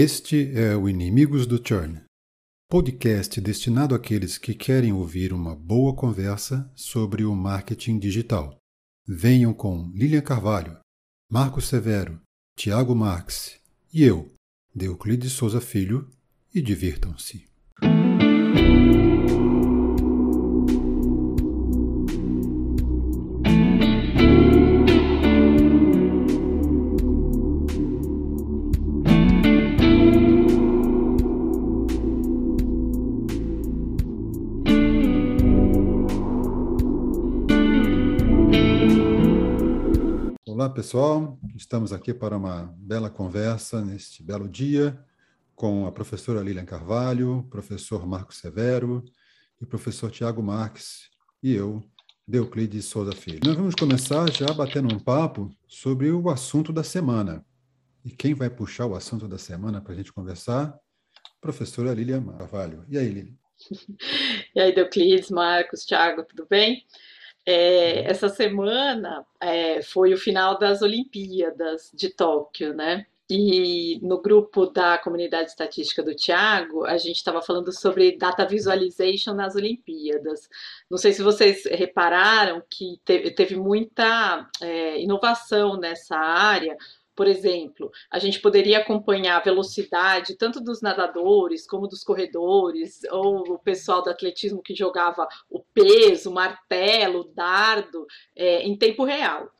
Este é o Inimigos do Churn, podcast destinado àqueles que querem ouvir uma boa conversa sobre o marketing digital. Venham com Lilian Carvalho, Marcos Severo, Tiago Marx e eu, Euclides Souza Filho, e divirtam-se. Pessoal. Estamos aqui para uma bela conversa neste belo dia com a professora Lilian Carvalho, professor Marco Severo e professor Tiago Marques e eu, Euclides Souza Filho. Nós vamos começar já batendo um papo sobre o assunto da semana. E quem vai puxar o assunto da semana para a gente conversar? Professora Lilian Carvalho. E aí, Lilian? E aí, Euclides, Marcos, Tiago, tudo bem? É, essa semana é, foi o final das Olimpíadas de Tóquio, né? E no grupo da comunidade estatística do Tiago, a gente estava falando sobre data visualization nas Olimpíadas. Não sei se vocês repararam que teve, muita é, inovação nessa área, por exemplo, a gente poderia acompanhar a velocidade tanto dos nadadores como dos corredores, ou o pessoal do atletismo que jogava o peso, o martelo, o dardo, é, em tempo real.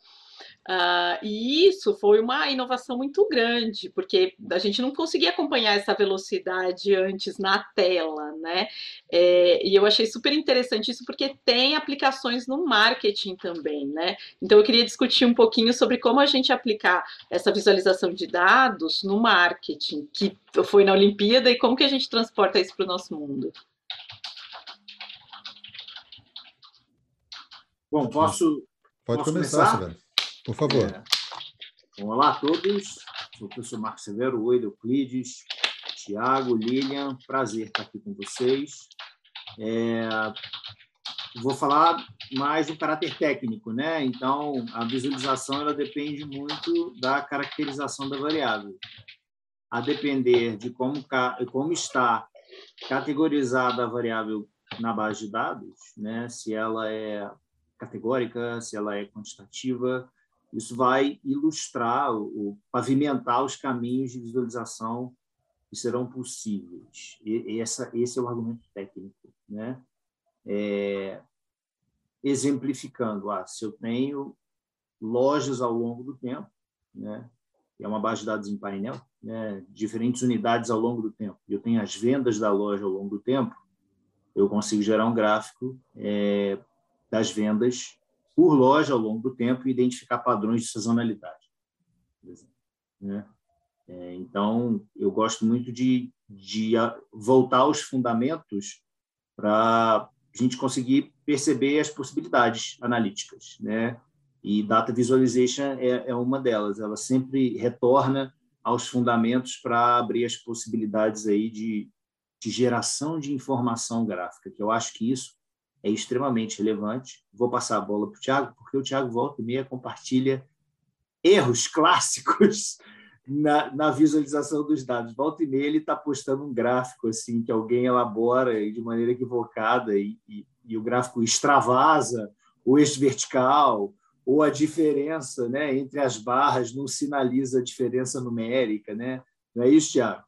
Uh, e isso foi uma inovação muito grande, porque a gente não conseguia acompanhar essa velocidade antes na tela, né? É, e eu achei super interessante isso, porque tem aplicações no marketing também, né? Então eu queria discutir um pouquinho sobre como a gente aplicar essa visualização de dados no marketing, que foi na Olimpíada, e como que a gente transporta isso para o nosso mundo. Bom, posso. Pode posso começar, começar? Por favor. É. Bom, olá a todos. Sou o professor Marcos Severo, oi, Euclides, Tiago, Lilian. Prazer estar aqui com vocês. É, vou falar mais do caráter técnico, né? Então, a visualização ela depende muito da caracterização da variável. A depender de como, como está categorizada a variável na base de dados, né? Se ela é categórica, se ela é quantitativa, isso vai ilustrar, o, pavimentar os caminhos de visualização que serão possíveis. E, essa, esse é o argumento técnico. Né? É, exemplificando, ah, se eu tenho lojas ao longo do tempo, né? é uma base de dados em painel, né? diferentes unidades ao longo do tempo, eu tenho as vendas da loja ao longo do tempo, eu consigo gerar um gráfico é, das vendas por loja ao longo do tempo e identificar padrões de sazonalidade. Né? É, então, eu gosto muito de, de voltar aos fundamentos para a gente conseguir perceber as possibilidades analíticas. Né? E Data Visualization é, é uma delas. Ela sempre retorna aos fundamentos para abrir as possibilidades aí de, de geração de informação gráfica, que eu acho que isso é extremamente relevante. Vou passar a bola para o Tiago, porque o Tiago volta e meia compartilha erros clássicos na, na, visualização dos dados. Volta e meia ele está postando um gráfico assim que alguém elabora de maneira equivocada e, e, e o gráfico extravasa o eixo vertical ou a diferença né, entre as barras não sinaliza a diferença numérica. Né? Não é isso, Tiago?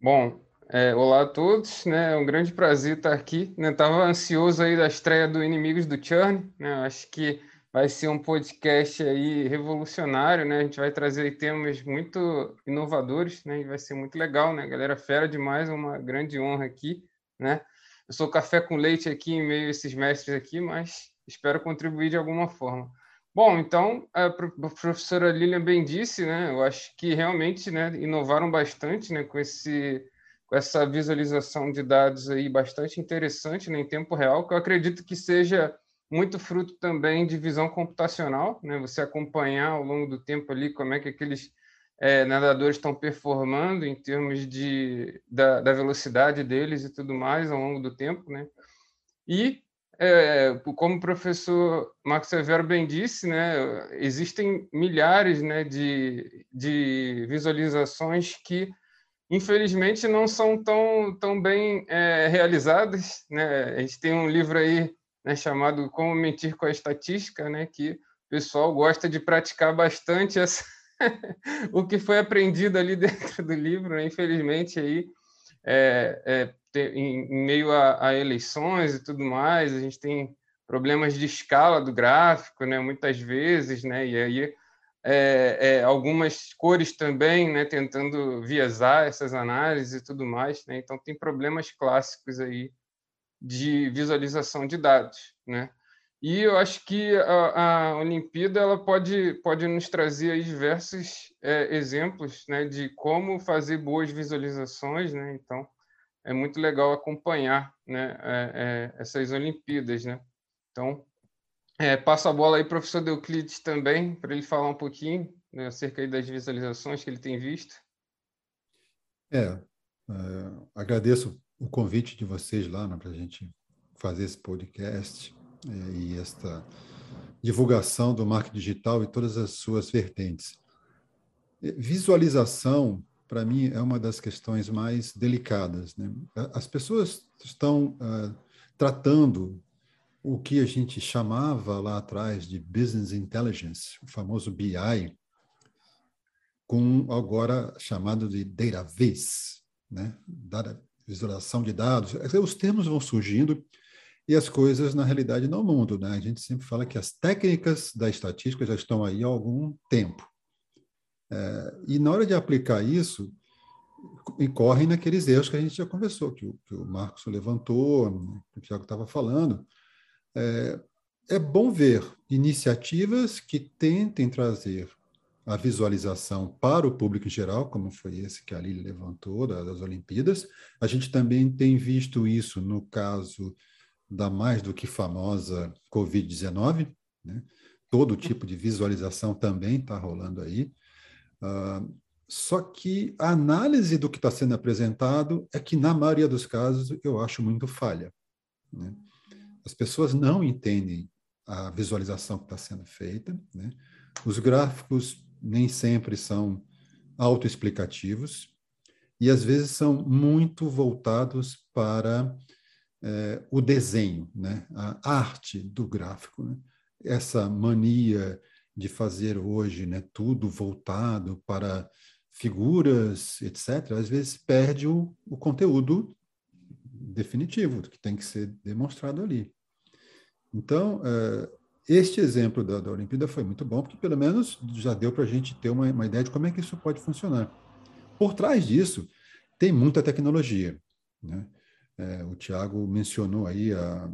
Bom, é, olá a todos, né? É um grande prazer estar aqui. Né? Tava ansioso aí da estreia do Inimigos do Churn, né? Acho que vai ser um podcast aí revolucionário, né? A gente vai trazer temas muito inovadores, né? E vai ser muito legal, né? Galera fera demais, uma grande honra aqui, né? Eu sou café com leite aqui em meio a esses mestres aqui, mas espero contribuir de alguma forma. Bom, então, a professora Lilian bem disse, né? Eu acho que realmente, né, inovaram bastante, né, com esse essa visualização de dados aí bastante interessante né, em tempo real, que eu acredito que seja muito fruto também de visão computacional, né? Você acompanhar ao longo do tempo ali como é que aqueles é, nadadores estão performando em termos de, da, da, velocidade deles e tudo mais ao longo do tempo, né? E, é, como o professor Marcos Severo bem disse, né, existem milhares né, de, de visualizações que infelizmente não são tão, tão bem é, realizadas. Né? A gente tem um livro aí né, chamado Como Mentir com a Estatística, né, que o pessoal gosta de praticar bastante essa, o que foi aprendido ali dentro do livro. Né? Infelizmente, aí, é, é, em, meio a, a, eleições e tudo mais, a gente tem problemas de escala do gráfico, né, muitas vezes, né, e aí é, é, algumas cores também, né, tentando viesar essas análises e tudo mais. Né? Então, tem problemas clássicos aí de visualização de dados. Né? E eu acho que a, a Olimpíada ela pode, pode nos trazer aí diversos é, exemplos né, de como fazer boas visualizações. Né? Então, é muito legal acompanhar né, é, é, essas Olimpíadas. Né? Então, é, passo a bola aí professor Euclides também, para ele falar um pouquinho né, acerca das visualizações que ele tem visto. É, é agradeço o convite de vocês lá né, para a gente fazer esse podcast é, e esta divulgação do marketing digital e todas as suas vertentes. Visualização, para mim, é uma das questões mais delicadas. Né? As pessoas estão uh, tratando o que a gente chamava lá atrás de business intelligence, o famoso BI, com agora chamado de data viz, né? Data, visualização de dados. Os termos vão surgindo e as coisas, na realidade, não mudam. Né? A gente sempre fala que as técnicas da estatística já estão aí há algum tempo. É, e na hora de aplicar isso, incorrem naqueles erros que a gente já conversou, que o, que o Marcos levantou, que o Tiago estava falando, é, é bom ver iniciativas que tentem trazer a visualização para o público em geral, como foi esse que a Lili levantou das Olimpíadas. A gente também tem visto isso no caso da mais do que famosa Covid-19, né? todo tipo de visualização também está rolando aí. Uh, só que a análise do que está sendo apresentado é que, na maioria dos casos, eu acho muito falha. Né? As pessoas não entendem a visualização que está sendo feita. Né? Os gráficos nem sempre são autoexplicativos e às vezes são muito voltados para é, o desenho, né? a arte do gráfico. Né? Essa mania de fazer hoje né, tudo voltado para figuras, etc., às vezes perde o, o conteúdo definitivo, que tem que ser demonstrado ali. Então, uh, este exemplo da, da Olimpíada foi muito bom, porque pelo menos já deu para a gente ter uma, uma, ideia de como é que isso pode funcionar. Por trás disso, tem muita tecnologia. Né? É, o Tiago mencionou aí a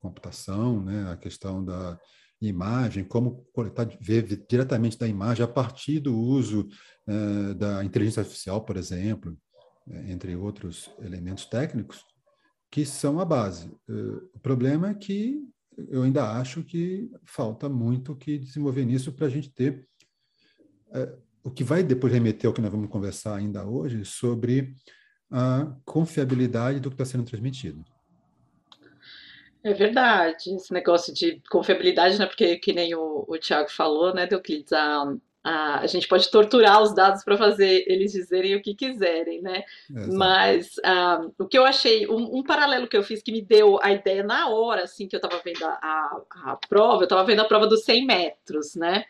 computação, né? a questão da imagem, como coletar, ver diretamente da imagem a partir do uso uh, da inteligência artificial, por exemplo, entre outros elementos técnicos que são a base. Uh, o problema é que eu ainda acho que falta muito que desenvolver nisso para a gente ter uh, o que vai depois remeter ao que nós vamos conversar ainda hoje sobre a confiabilidade do que está sendo transmitido. É verdade, esse negócio de confiabilidade, né? Porque que nem o, o Tiago falou, né, Euclides, a, a, gente pode torturar os dados para fazer eles dizerem o que quiserem, né? Mas ah, o que eu achei, um, um, paralelo que eu fiz que me deu a ideia na hora, assim, que eu estava vendo a, a, a, prova, eu estava vendo a prova dos 100 metros, né?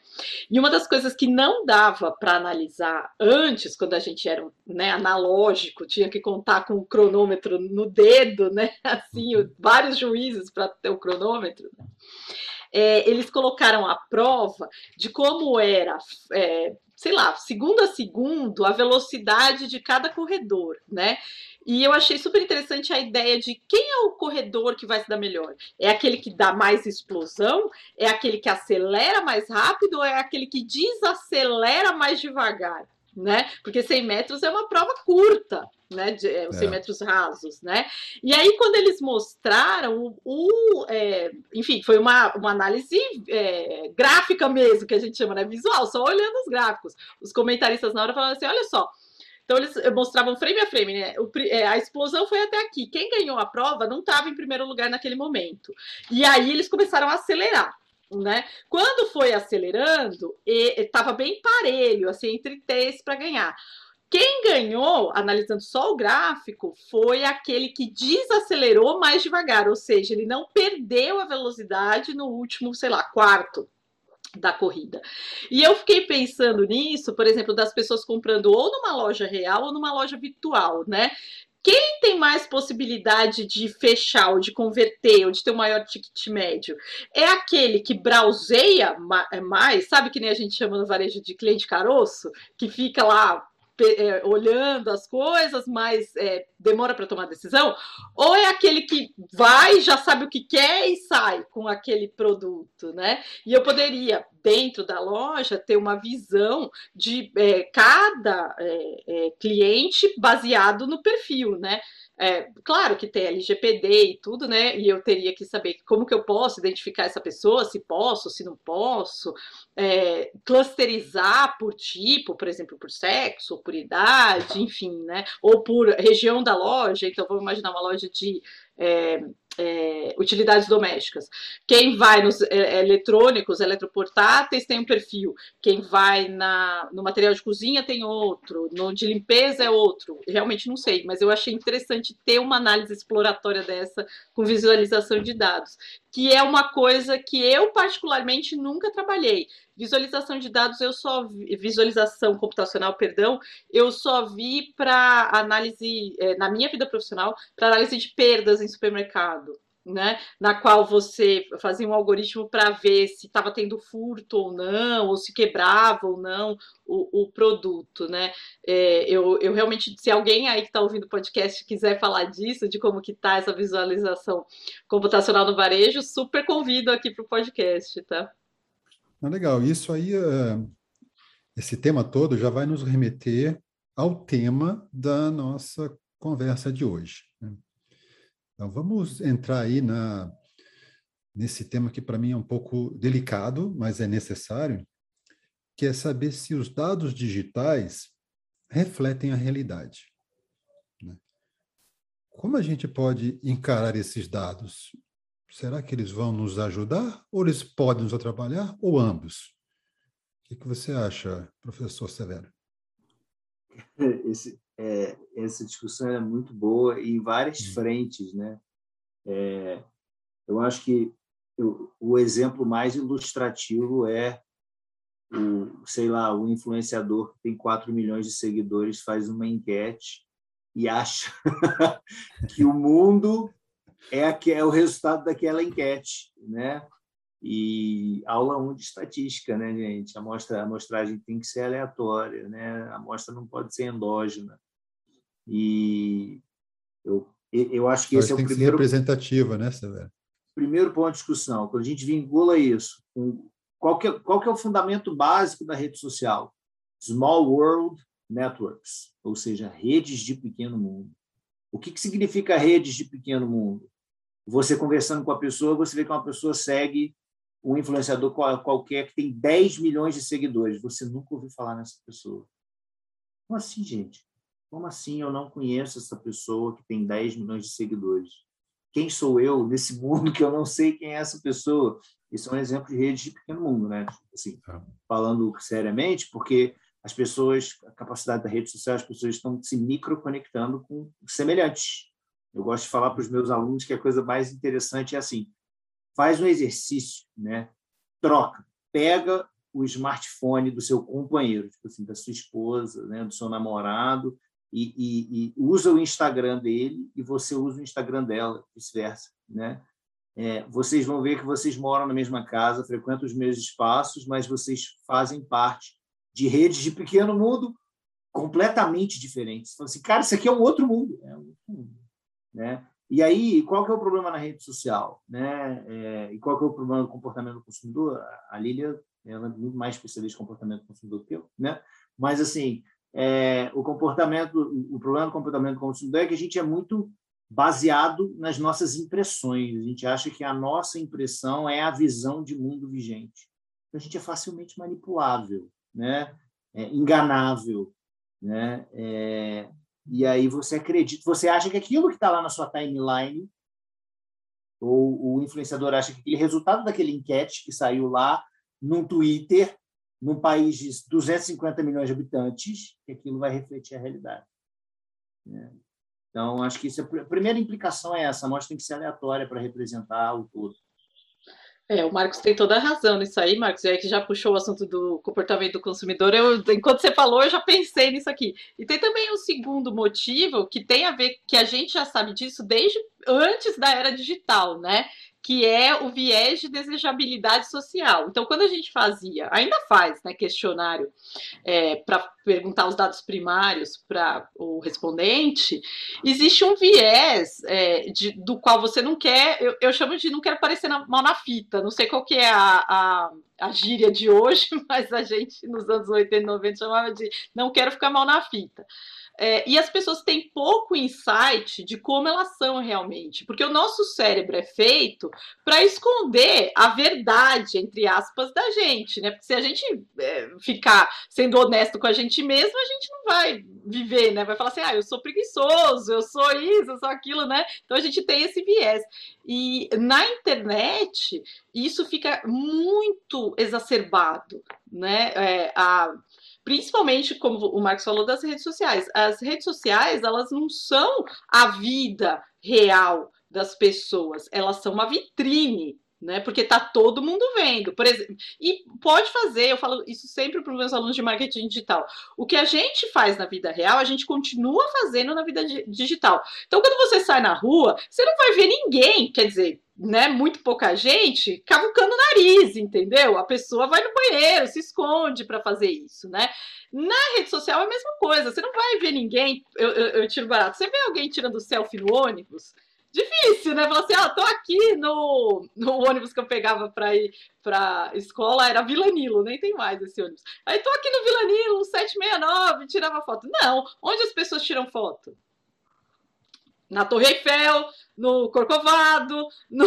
E uma das coisas que não dava para analisar antes, quando a gente era né, analógico, tinha que contar com o cronômetro no dedo, né? Assim, uhum. vários juízes para ter o cronômetro. Né? É, eles colocaram a prova de como era, é, sei lá, segundo a segundo, a velocidade de cada corredor, né? E eu achei super interessante a ideia de quem é o corredor que vai se dar melhor. É aquele que dá mais explosão? É aquele que acelera mais rápido? Ou é aquele que desacelera mais devagar? Né? Porque 100 metros é uma prova curta, né? De, é, 100 é. metros rasos, né? E aí, quando eles mostraram o. o é, enfim, foi uma, uma análise é, gráfica mesmo, que a gente chama, né? Visual, só olhando os gráficos. Os comentaristas na hora falaram assim: olha só. Então, eles mostravam frame a frame, né? O, é, a explosão foi até aqui. Quem ganhou a prova não estava em primeiro lugar naquele momento. E aí eles começaram a acelerar né? Quando foi acelerando, estava bem parelho, assim, entre três para ganhar. Quem ganhou, analisando só o gráfico, foi aquele que desacelerou mais devagar, ou seja, ele não perdeu a velocidade no último, sei lá, quarto da corrida. E eu fiquei pensando nisso, por exemplo, das pessoas comprando ou numa loja real ou numa loja virtual, né? Quem tem mais possibilidade de fechar, ou de converter, ou de ter um maior ticket médio? É aquele que browseia é mais, sabe que nem a gente chama no varejo de cliente caroço, que fica lá é, olhando as coisas, mas é, demora para tomar decisão, ou é aquele que vai, já sabe o que quer e sai com aquele produto, né? E eu poderia, dentro da loja, ter uma visão de é, cada é, é cliente baseado no perfil, né? É, claro que tem LGPD e tudo, né? E eu teria que saber como que eu posso identificar essa pessoa, se posso, se não posso, é, clusterizar por tipo, por exemplo, por sexo, por idade, enfim, né? Ou por região da loja. Então, vamos imaginar uma loja de é, é, utilidades domésticas. Quem vai nos é, eletrônicos, eletroportáteis, tem um perfil. Quem vai na, no material de cozinha tem outro. No de limpeza é outro. Realmente não sei, mas eu achei interessante ter uma análise exploratória dessa com visualização de dados, que é uma coisa que eu particularmente nunca trabalhei. Visualização de dados eu só vi, visualização computacional, perdão, eu só vi para análise é, na minha vida profissional, para análise de perdas em supermercado. Né, na qual você fazia um algoritmo para ver se estava tendo furto ou não, ou se quebrava ou não o, o produto, né? É, eu, eu realmente, se alguém aí que está ouvindo o podcast quiser falar disso, de como que está essa visualização computacional no varejo, super convido aqui para o podcast, tá? legal, isso aí, é, esse tema todo já vai nos remeter ao tema da nossa conversa de hoje. Né? Então, vamos entrar aí na, nesse tema que para mim é um pouco delicado, mas é necessário, que é saber se os dados digitais refletem a realidade. Né? Como a gente pode encarar esses dados? Será que eles vão nos ajudar ou eles podem nos atrapalhar ou ambos? O que, você acha, professor Severo? Esse, é, essa discussão é muito boa em várias hum. frentes, né? É, eu acho que eu, o exemplo mais ilustrativo é o, sei lá, o influenciador que tem 4 milhões de seguidores faz uma enquete e acha que o mundo é, que é o resultado daquela enquete, né? E aula 1 de estatística, né, gente? A, amostra, a amostragem tem que ser aleatória, né? A amostra não pode ser endógena. E eu, eu acho que esse é o primeiro... Representativa, né, Severo? Primeiro ponto de discussão, quando a gente vincula isso com qual que, é, qual que é o fundamento básico da rede social? Small World Networks, ou seja, redes de pequeno mundo. O que, que significa redes de pequeno mundo? Você conversando com a pessoa, você vê que uma pessoa segue um influenciador qualquer que tem 10 milhões de seguidores. Você nunca ouviu falar nessa pessoa. Como assim, gente? Como assim eu não conheço essa pessoa que tem 10 milhões de seguidores? Quem sou eu nesse mundo que eu não sei quem é essa pessoa? Isso é um exemplo de rede de pequeno mundo, né? Assim, tá. falando seriamente, porque as pessoas, a capacidade da rede social, as pessoas estão se microconectando com semelhantes. Eu gosto de falar para os meus alunos que a coisa mais interessante é assim: faz um exercício, né? Troca, pega o smartphone do seu companheiro, tipo assim, da sua esposa, né, do seu namorado, e, e, e usa o Instagram dele e você usa o Instagram dela, vice-versa, né? É, vocês vão ver que vocês moram na mesma casa, frequentam os mesmos espaços, mas vocês fazem parte de redes de pequeno mundo completamente diferentes. Você fala assim, cara, isso aqui é um outro mundo. É um outro mundo né? E aí, qual que é o problema na rede social? Né? É, e qual que é o problema do comportamento do consumidor? A Lília ela é muito mais especialista em comportamento do consumidor que eu, né? Mas, assim, é, o comportamento, o problema do comportamento do consumidor é que a gente é muito baseado nas nossas impressões. A gente acha que a nossa impressão é a visão de mundo vigente. Então, a gente é facilmente manipulável, né? É, enganável, né? É, e aí você acredita, você acha que aquilo que está lá na sua timeline, ou o influenciador acha que aquele resultado daquele enquete que saiu lá no Twitter num país de 250 milhões de habitantes, que aquilo vai refletir a realidade. Né? Então, acho que isso é, a primeira implicação é essa: a amostra tem que ser aleatória para representar o todo. É, o Marcos tem toda a razão nisso aí, Marcos. Aí que já puxou o assunto do comportamento do consumidor. Eu, enquanto você falou, eu já pensei nisso aqui. E tem também um segundo motivo que tem a ver, que a gente já sabe disso desde antes da era digital, né? Que é o viés de desejabilidade social. Então, quando a gente fazia, ainda faz, né, questionário é, para perguntar os dados primários para o respondente, existe um viés é, de, do qual você não quer, eu, eu chamo de não quero parecer na, mal na fita, não sei qual que é a, a, a gíria de hoje, mas a gente nos anos 80 e 90 chamava de não quero ficar mal na fita. É, e as pessoas têm pouco insight de como elas são realmente, porque o nosso cérebro é feito para esconder a verdade, entre aspas, da gente, né? Porque se a gente é, ficar sendo honesto com a gente mesmo, a gente não vai viver, né? Vai falar assim, ah, eu sou preguiçoso, eu sou isso, eu sou aquilo, né? Então a gente tem esse viés. E na internet, isso fica muito exacerbado, né? É, a principalmente como o Marcos falou das redes sociais. As redes sociais, elas não são a vida real das pessoas, elas são uma vitrine né? Porque tá todo mundo vendo, por exemplo, e pode fazer, eu falo isso sempre para os meus alunos de marketing digital. O que a gente faz na vida real, a gente continua fazendo na vida digital. Então, quando você sai na rua, você não vai ver ninguém, quer dizer, né, muito pouca gente cavucando o nariz, entendeu? A pessoa vai no banheiro, se esconde para fazer isso, né? Na rede social é a mesma coisa, você não vai ver ninguém, eu, eu, eu tiro barato, você vê alguém tirando selfie no ônibus, difícil, né? Falar assim, ó, ah, tô aqui no, no ônibus que eu pegava para ir pra escola, era Vila Nilo, nem tem mais esse ônibus. Aí tô aqui no Vila Nilo, 769, tirava foto. Não, onde as pessoas tiram foto? Na Torre Eiffel, no Corcovado, no...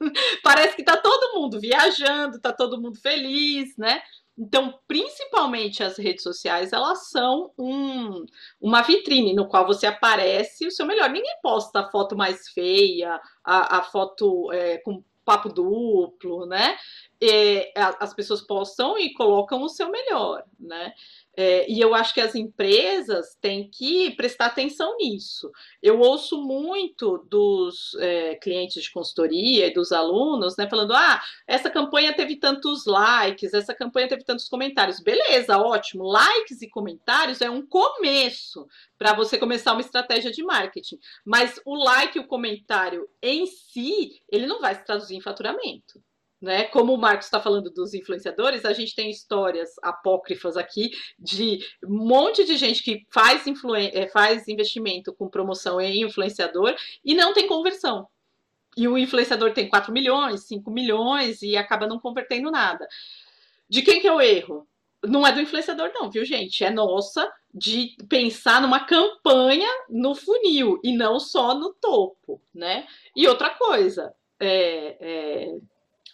Parece que tá todo mundo viajando, tá todo mundo feliz, né? Então, principalmente as redes sociais, elas são um, uma vitrine no qual você aparece o seu melhor. Ninguém posta a foto mais feia, a, a foto é, com papo duplo, né? E, as pessoas postam e colocam o seu melhor, né? É, e eu acho que as empresas têm que prestar atenção nisso. Eu ouço muito dos é, clientes de consultoria e dos alunos, né, falando: ah, essa campanha teve tantos likes, essa campanha teve tantos comentários. Beleza, ótimo. Likes e comentários é um começo para você começar uma estratégia de marketing. Mas o like e o comentário em si, ele não vai se traduzir em faturamento. Né? Como o Marcos está falando dos influenciadores, a gente tem histórias apócrifas aqui de um monte de gente que faz, é, faz investimento com promoção em influenciador e não tem conversão. E o influenciador tem 4 milhões, 5 milhões e acaba não convertendo nada. De quem que é o erro? Não é do influenciador, não, viu, gente? É nossa de pensar numa campanha no funil e não só no topo, né? E outra coisa, é, é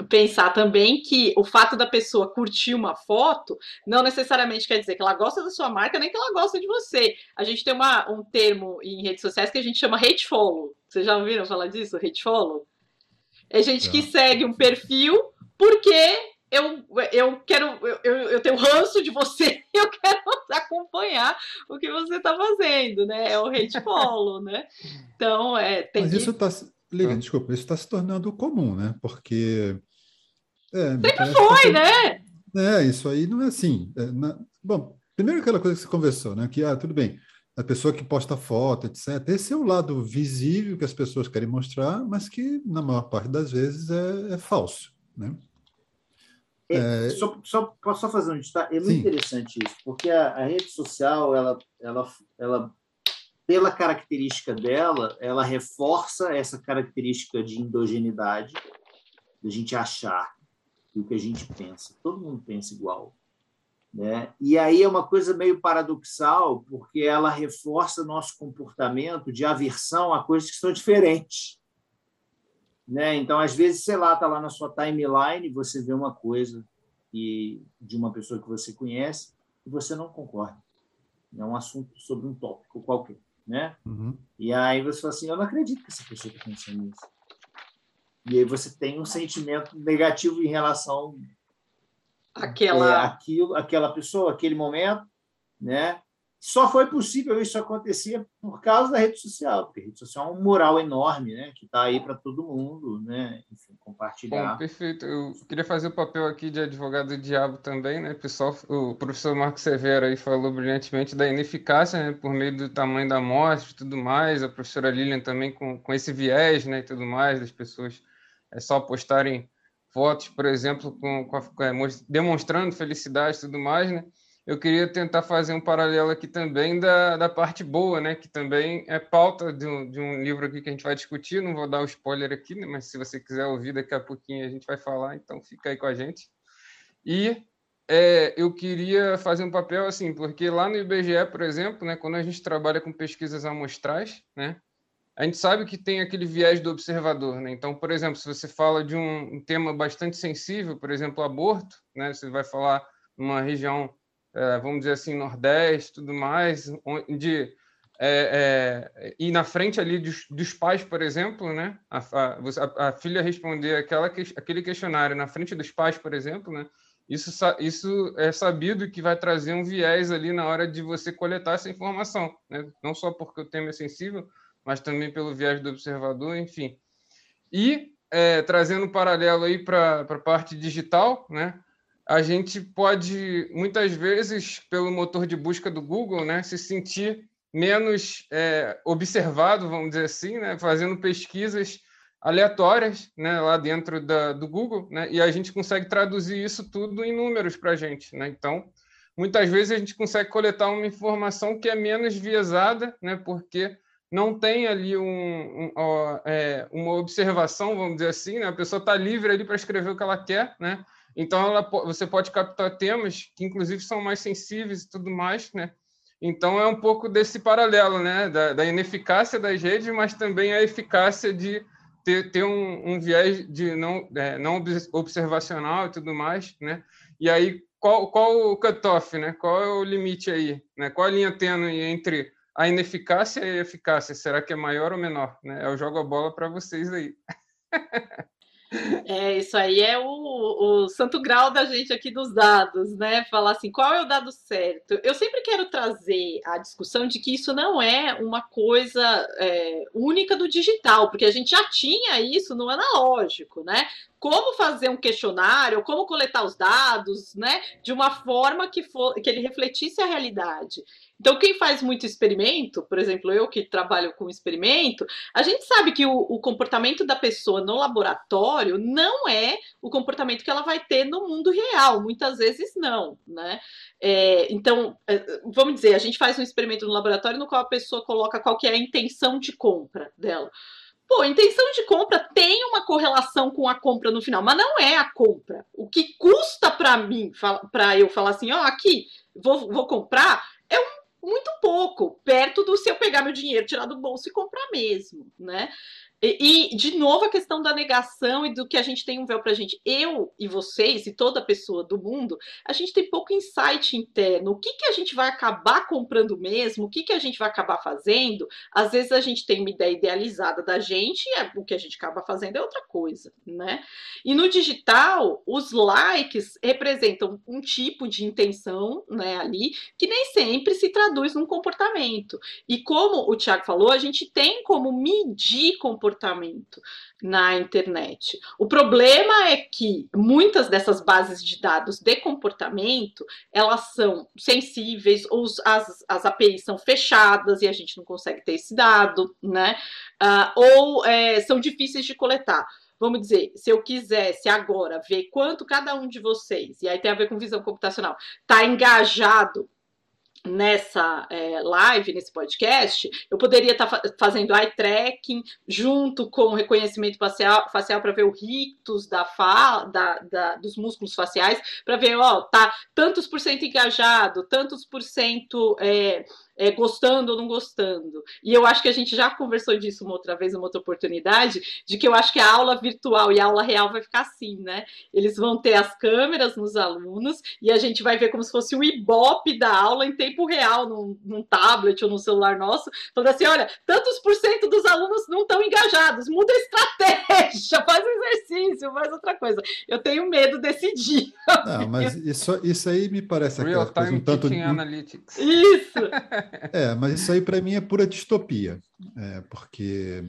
pensar também que o fato da pessoa curtir uma foto não necessariamente quer dizer que ela gosta da sua marca, nem que ela gosta de você. A gente tem uma, um termo em redes sociais que a gente chama hate follow. Vocês já ouviram falar disso? Hate follow? É gente que segue um perfil porque eu, eu quero, eu, eu tenho ranço de você, eu quero acompanhar o que você está fazendo, né? É o hate follow, né? Então, é, tem Mas que... isso está Lilian, desculpa, isso está se tornando comum, né? Porque. É, Sempre foi, né? É, isso aí não é assim. É, na... Bom, primeiro aquela coisa que você conversou, né? Que, ah, tudo bem, a pessoa que posta foto, etc. Esse é o lado visível que as pessoas querem mostrar, mas que, na maior parte das vezes, é, é falso, né? É, é... Só, só, posso só fazer um destaque? É muito Sim. interessante isso, porque a, a, rede social, ela, ela, ela pela característica dela, ela reforça essa característica de endogeneidade, da gente achar o que a gente pensa. Todo mundo pensa igual. Né? E aí é uma coisa meio paradoxal, porque ela reforça nosso comportamento de aversão a coisas que são diferentes. Né? Então, às vezes, sei lá, está lá na sua timeline, você vê uma coisa e de uma pessoa que você conhece e você não concorda. É um assunto sobre um tópico qualquer né? Uhum. E aí você fala assim, eu não acredito que essa pessoa está pensando nisso. E aí você tem um sentimento negativo em relação aquela é, aquilo, aquela pessoa, aquele momento, né? Só foi possível isso acontecer por causa da rede social, porque a rede social é um mural enorme, né? Que está aí para todo mundo, né? Enfim, compartilhar. Bom, perfeito. Eu queria fazer o papel aqui de advogado do diabo também, né? Pessoal, o professor Marco Severo aí falou brilhantemente da ineficácia, né? Por meio do tamanho da amostra e tudo mais. A professora Lilian também com, com esse viés, né? E tudo mais, das pessoas é só postarem fotos, por exemplo, com, com a, demonstrando felicidade e tudo mais, né? eu queria tentar fazer um paralelo aqui também da, da parte boa, né? Que também é pauta de um, de um livro aqui que a gente vai discutir. Não vou dar o spoiler aqui, né, mas se você quiser ouvir daqui a pouquinho a gente vai falar, então fica aí com a gente. E é, eu queria fazer um papel assim, porque lá no IBGE, por exemplo, né, quando a gente trabalha com pesquisas amostrais, né, a gente sabe que tem aquele viés do observador, né? Então, por exemplo, se você fala de um, tema bastante sensível, por exemplo, aborto, né, você vai falar numa região é, vamos dizer assim, Nordeste, tudo mais, onde é, é, e na frente ali dos, dos, pais, por exemplo, né, a, a, a, filha responder aquela, aquele questionário na frente dos pais, por exemplo, né, isso, isso é sabido que vai trazer um viés ali na hora de você coletar essa informação, né, não só porque o tema é sensível, mas também pelo viés do observador, enfim. E é, trazendo um paralelo aí para a parte digital, né, a gente pode, muitas vezes, pelo motor de busca do Google, né, se sentir menos é, observado, vamos dizer assim, né, fazendo pesquisas aleatórias né, lá dentro da, do Google, né, e a gente consegue traduzir isso tudo em números para a gente. Né? Então, muitas vezes a gente consegue coletar uma informação que é menos viesada, né, porque não tem ali um, um, é, uma observação, vamos dizer assim, né? a pessoa está livre ali para escrever o que ela quer, né? Então, ela, você pode captar temas que, inclusive, são mais sensíveis e tudo mais, né? Então, é um pouco desse paralelo, né? Da, da ineficácia das redes, mas também a eficácia de ter, ter um, um viés de não, é, não observacional e tudo mais, né? E aí, qual, qual o cutoff, né? Qual é o limite aí? Né? Qual a linha tênue entre a ineficácia e a eficácia? Será que é maior ou menor? Né? Eu jogo a bola para vocês aí. É, isso aí é o, o, santo grau da gente aqui dos dados, né? Falar assim, qual é o dado certo? Eu sempre quero trazer a discussão de que isso não é uma coisa é, única do digital, porque a gente já tinha isso no analógico, né? Como fazer um questionário, como coletar os dados, né? De uma forma que, for, que ele refletisse a realidade. Então, quem faz muito experimento, por exemplo, eu que trabalho com experimento, a gente sabe que o, o, comportamento da pessoa no laboratório não é o comportamento que ela vai ter no mundo real, muitas vezes não, né? É, então, é, vamos dizer, a gente faz um experimento no laboratório no qual a pessoa coloca qual que é a intenção de compra dela. Pô, intenção de compra tem uma correlação com a compra no final, mas não é a compra. O que custa para mim, para eu falar assim, ó, oh, aqui, vou, vou comprar, é um muito pouco, perto do se eu pegar meu dinheiro, tirar do bolso e comprar mesmo, né? E, e, de novo, a questão da negação e do que a gente tem um véu pra gente. Eu e vocês e toda pessoa do mundo, a gente tem pouco insight interno. O que, que a gente vai acabar comprando mesmo? O que, que a gente vai acabar fazendo? Às vezes a gente tem uma ideia idealizada da gente e é, o que a gente acaba fazendo é outra coisa, né? E no digital, os likes representam um tipo de intenção, né, ali, que nem sempre se traduz num comportamento. E como o Tiago falou, a gente tem como medir comportamento comportamento na internet. O problema é que muitas dessas bases de dados de comportamento elas são sensíveis, ou as, as APIs são fechadas e a gente não consegue ter esse dado, né? Uh, ou é, são difíceis de coletar vamos dizer, se eu quisesse agora ver quanto cada um de vocês, e aí tem a ver com visão computacional, está engajado nessa é, live, nesse podcast, eu poderia estar tá fazendo eye tracking junto com o reconhecimento facial, facial para ver o rictus da da, da, dos músculos faciais, para ver, ó, tá tantos por cento engajado, tantos por cento é, é, gostando ou não gostando. E eu acho que a gente já conversou disso uma outra vez, uma outra oportunidade, de que eu acho que a aula virtual e a aula real vai ficar assim, né? Eles vão ter as câmeras nos alunos e a gente vai ver como se fosse o ibope da aula em tempo real, num, num tablet ou no celular nosso, falando assim: olha, tantos por cento dos alunos não estão engajados, muda a estratégia, faz um exercício, faz outra coisa. Eu tenho medo desse dia. Não, mas isso, isso aí me parece Real time um tanto. Analytics. Isso! É, mas isso aí para mim é pura distopia. É, porque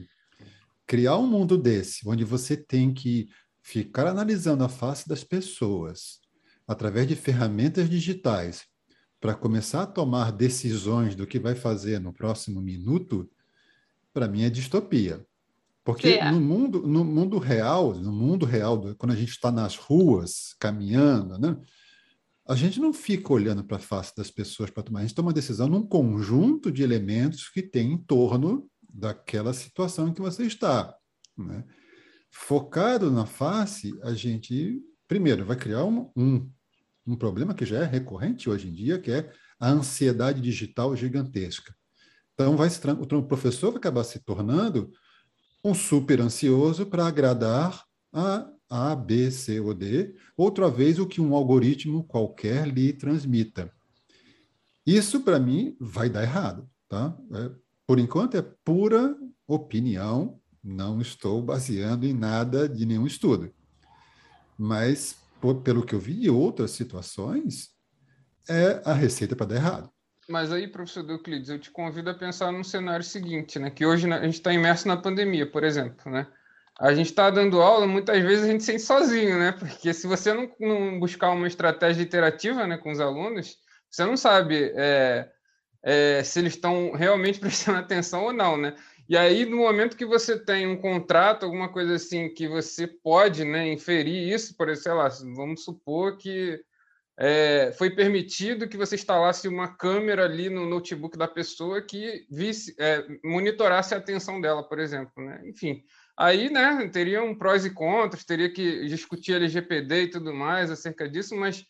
criar um mundo desse, onde você tem que ficar analisando a face das pessoas através de ferramentas digitais para começar a tomar decisões do que vai fazer no próximo minuto, para mim é distopia. Porque no mundo, no mundo real, no mundo real, quando a gente está nas ruas caminhando, né, a gente não fica olhando para a face das pessoas para tomar, a gente toma decisão num conjunto de elementos que tem em torno daquela situação em que você está. Né? Focado na face, a gente, primeiro, vai criar um, um, um problema que já é recorrente hoje em dia, que é a ansiedade digital gigantesca. Então, vai o professor vai acabar se tornando um super ansioso para agradar a a, B, C ou D, outra vez o que um algoritmo qualquer lhe transmita. Isso, para mim, vai dar errado. Tá? É, por enquanto, é pura opinião, não estou baseando em nada de nenhum estudo. Mas, por, pelo que eu vi de outras situações, é a receita para dar errado. Mas aí, professor Euclides, eu te convido a pensar num cenário seguinte, né? Que hoje a gente está imerso na pandemia, por exemplo, né? A gente está dando aula, muitas vezes a gente sente sozinho, né? Porque se você não, não buscar uma estratégia interativa né, com os alunos, você não sabe é, é, se eles estão realmente prestando atenção ou não, né? E aí, no momento que você tem um contrato, alguma coisa assim, que você pode né, inferir isso, por sei lá, vamos supor que é, foi permitido que você instalasse uma câmera ali no notebook da pessoa que visse, é, monitorasse a atenção dela, por exemplo. Né? Enfim, Aí, né, teria um prós e contras, teria que discutir LGPD e tudo mais acerca disso, mas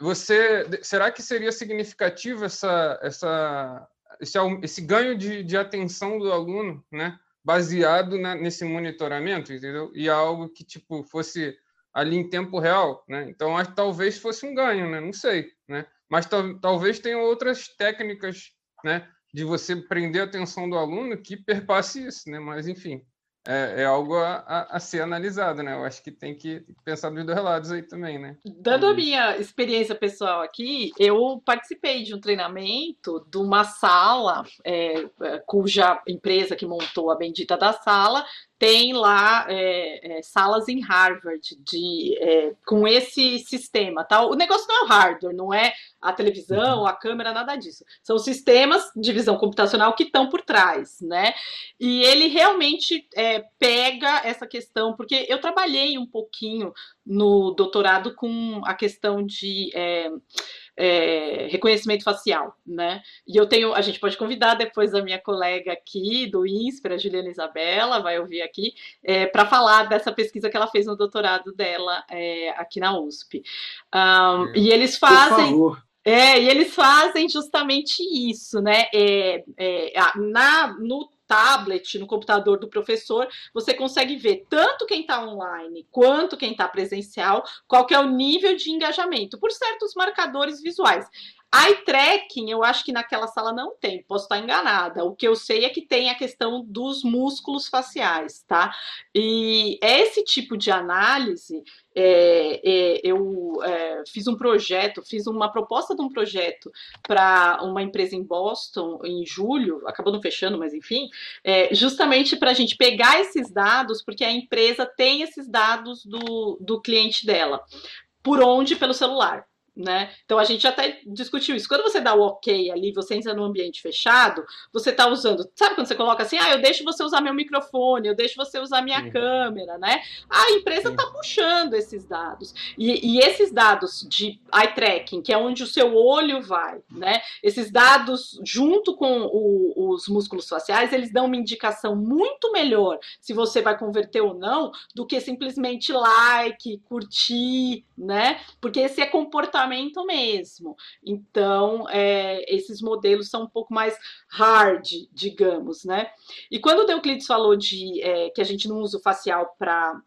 você, será que seria significativo essa, essa, esse, esse ganho de, de atenção do aluno, né, baseado nesse monitoramento, entendeu? E algo que tipo fosse ali em tempo real, né? Então, acho talvez fosse um ganho, né? Não sei, né? Mas talvez tenham outras técnicas, né, de você prender a atenção do aluno que perpasse isso, né? Mas enfim, é, é algo a, a, a, ser analisado, né? Eu acho que tem que pensar dos dois lados aí também, né? Dando a minha experiência pessoal aqui, eu participei de um treinamento de uma sala é, é cuja empresa que montou a bendita da sala tem lá é, é, salas em Harvard de, é, com esse sistema. Tá? O negócio não é o hardware, não é a televisão, uhum. a câmera, nada disso. São sistemas de visão computacional que estão por trás, né? E ele realmente é, pega essa questão, porque eu trabalhei um pouquinho no doutorado com a questão de é, é, reconhecimento facial, né? E eu tenho, a gente pode convidar depois a minha colega aqui do INSPER, a Juliana Isabela, vai ouvir aqui, é, para falar dessa pesquisa que ela fez no doutorado dela é, aqui na USP. Um, e eles fazem. É, e eles fazem justamente isso, né? É, é, na, no tablet, no computador do professor, você consegue ver tanto quem está online quanto quem está presencial, qual que é o nível de engajamento, por certos marcadores visuais. Eye tracking, eu acho que naquela sala não tem, posso estar enganada. O que eu sei é que tem a questão dos músculos faciais, tá? E esse tipo de análise, é, é, eu é, fiz um projeto, fiz uma proposta de um projeto para uma empresa em Boston em julho, acabou não fechando, mas enfim, é, justamente para a gente pegar esses dados, porque a empresa tem esses dados do, do cliente dela. Por onde? Pelo celular né? Então a gente até discutiu isso. Quando você dá o ok ali, você entra no ambiente fechado, você está usando. Sabe quando você coloca assim, ah, eu deixo você usar meu microfone, eu deixo você usar minha Sim. câmera, né? A empresa está puxando esses dados. E, e, esses dados de eye tracking, que é onde o seu olho vai, né? Esses dados, junto com o, os músculos faciais, eles dão uma indicação muito melhor se você vai converter ou não, do que simplesmente like, curtir, né? Porque esse é comportamento comportamento mesmo. Então, é, esses modelos são um pouco mais hard, digamos, né? E quando o Euclides falou de é, que a gente não usa o facial para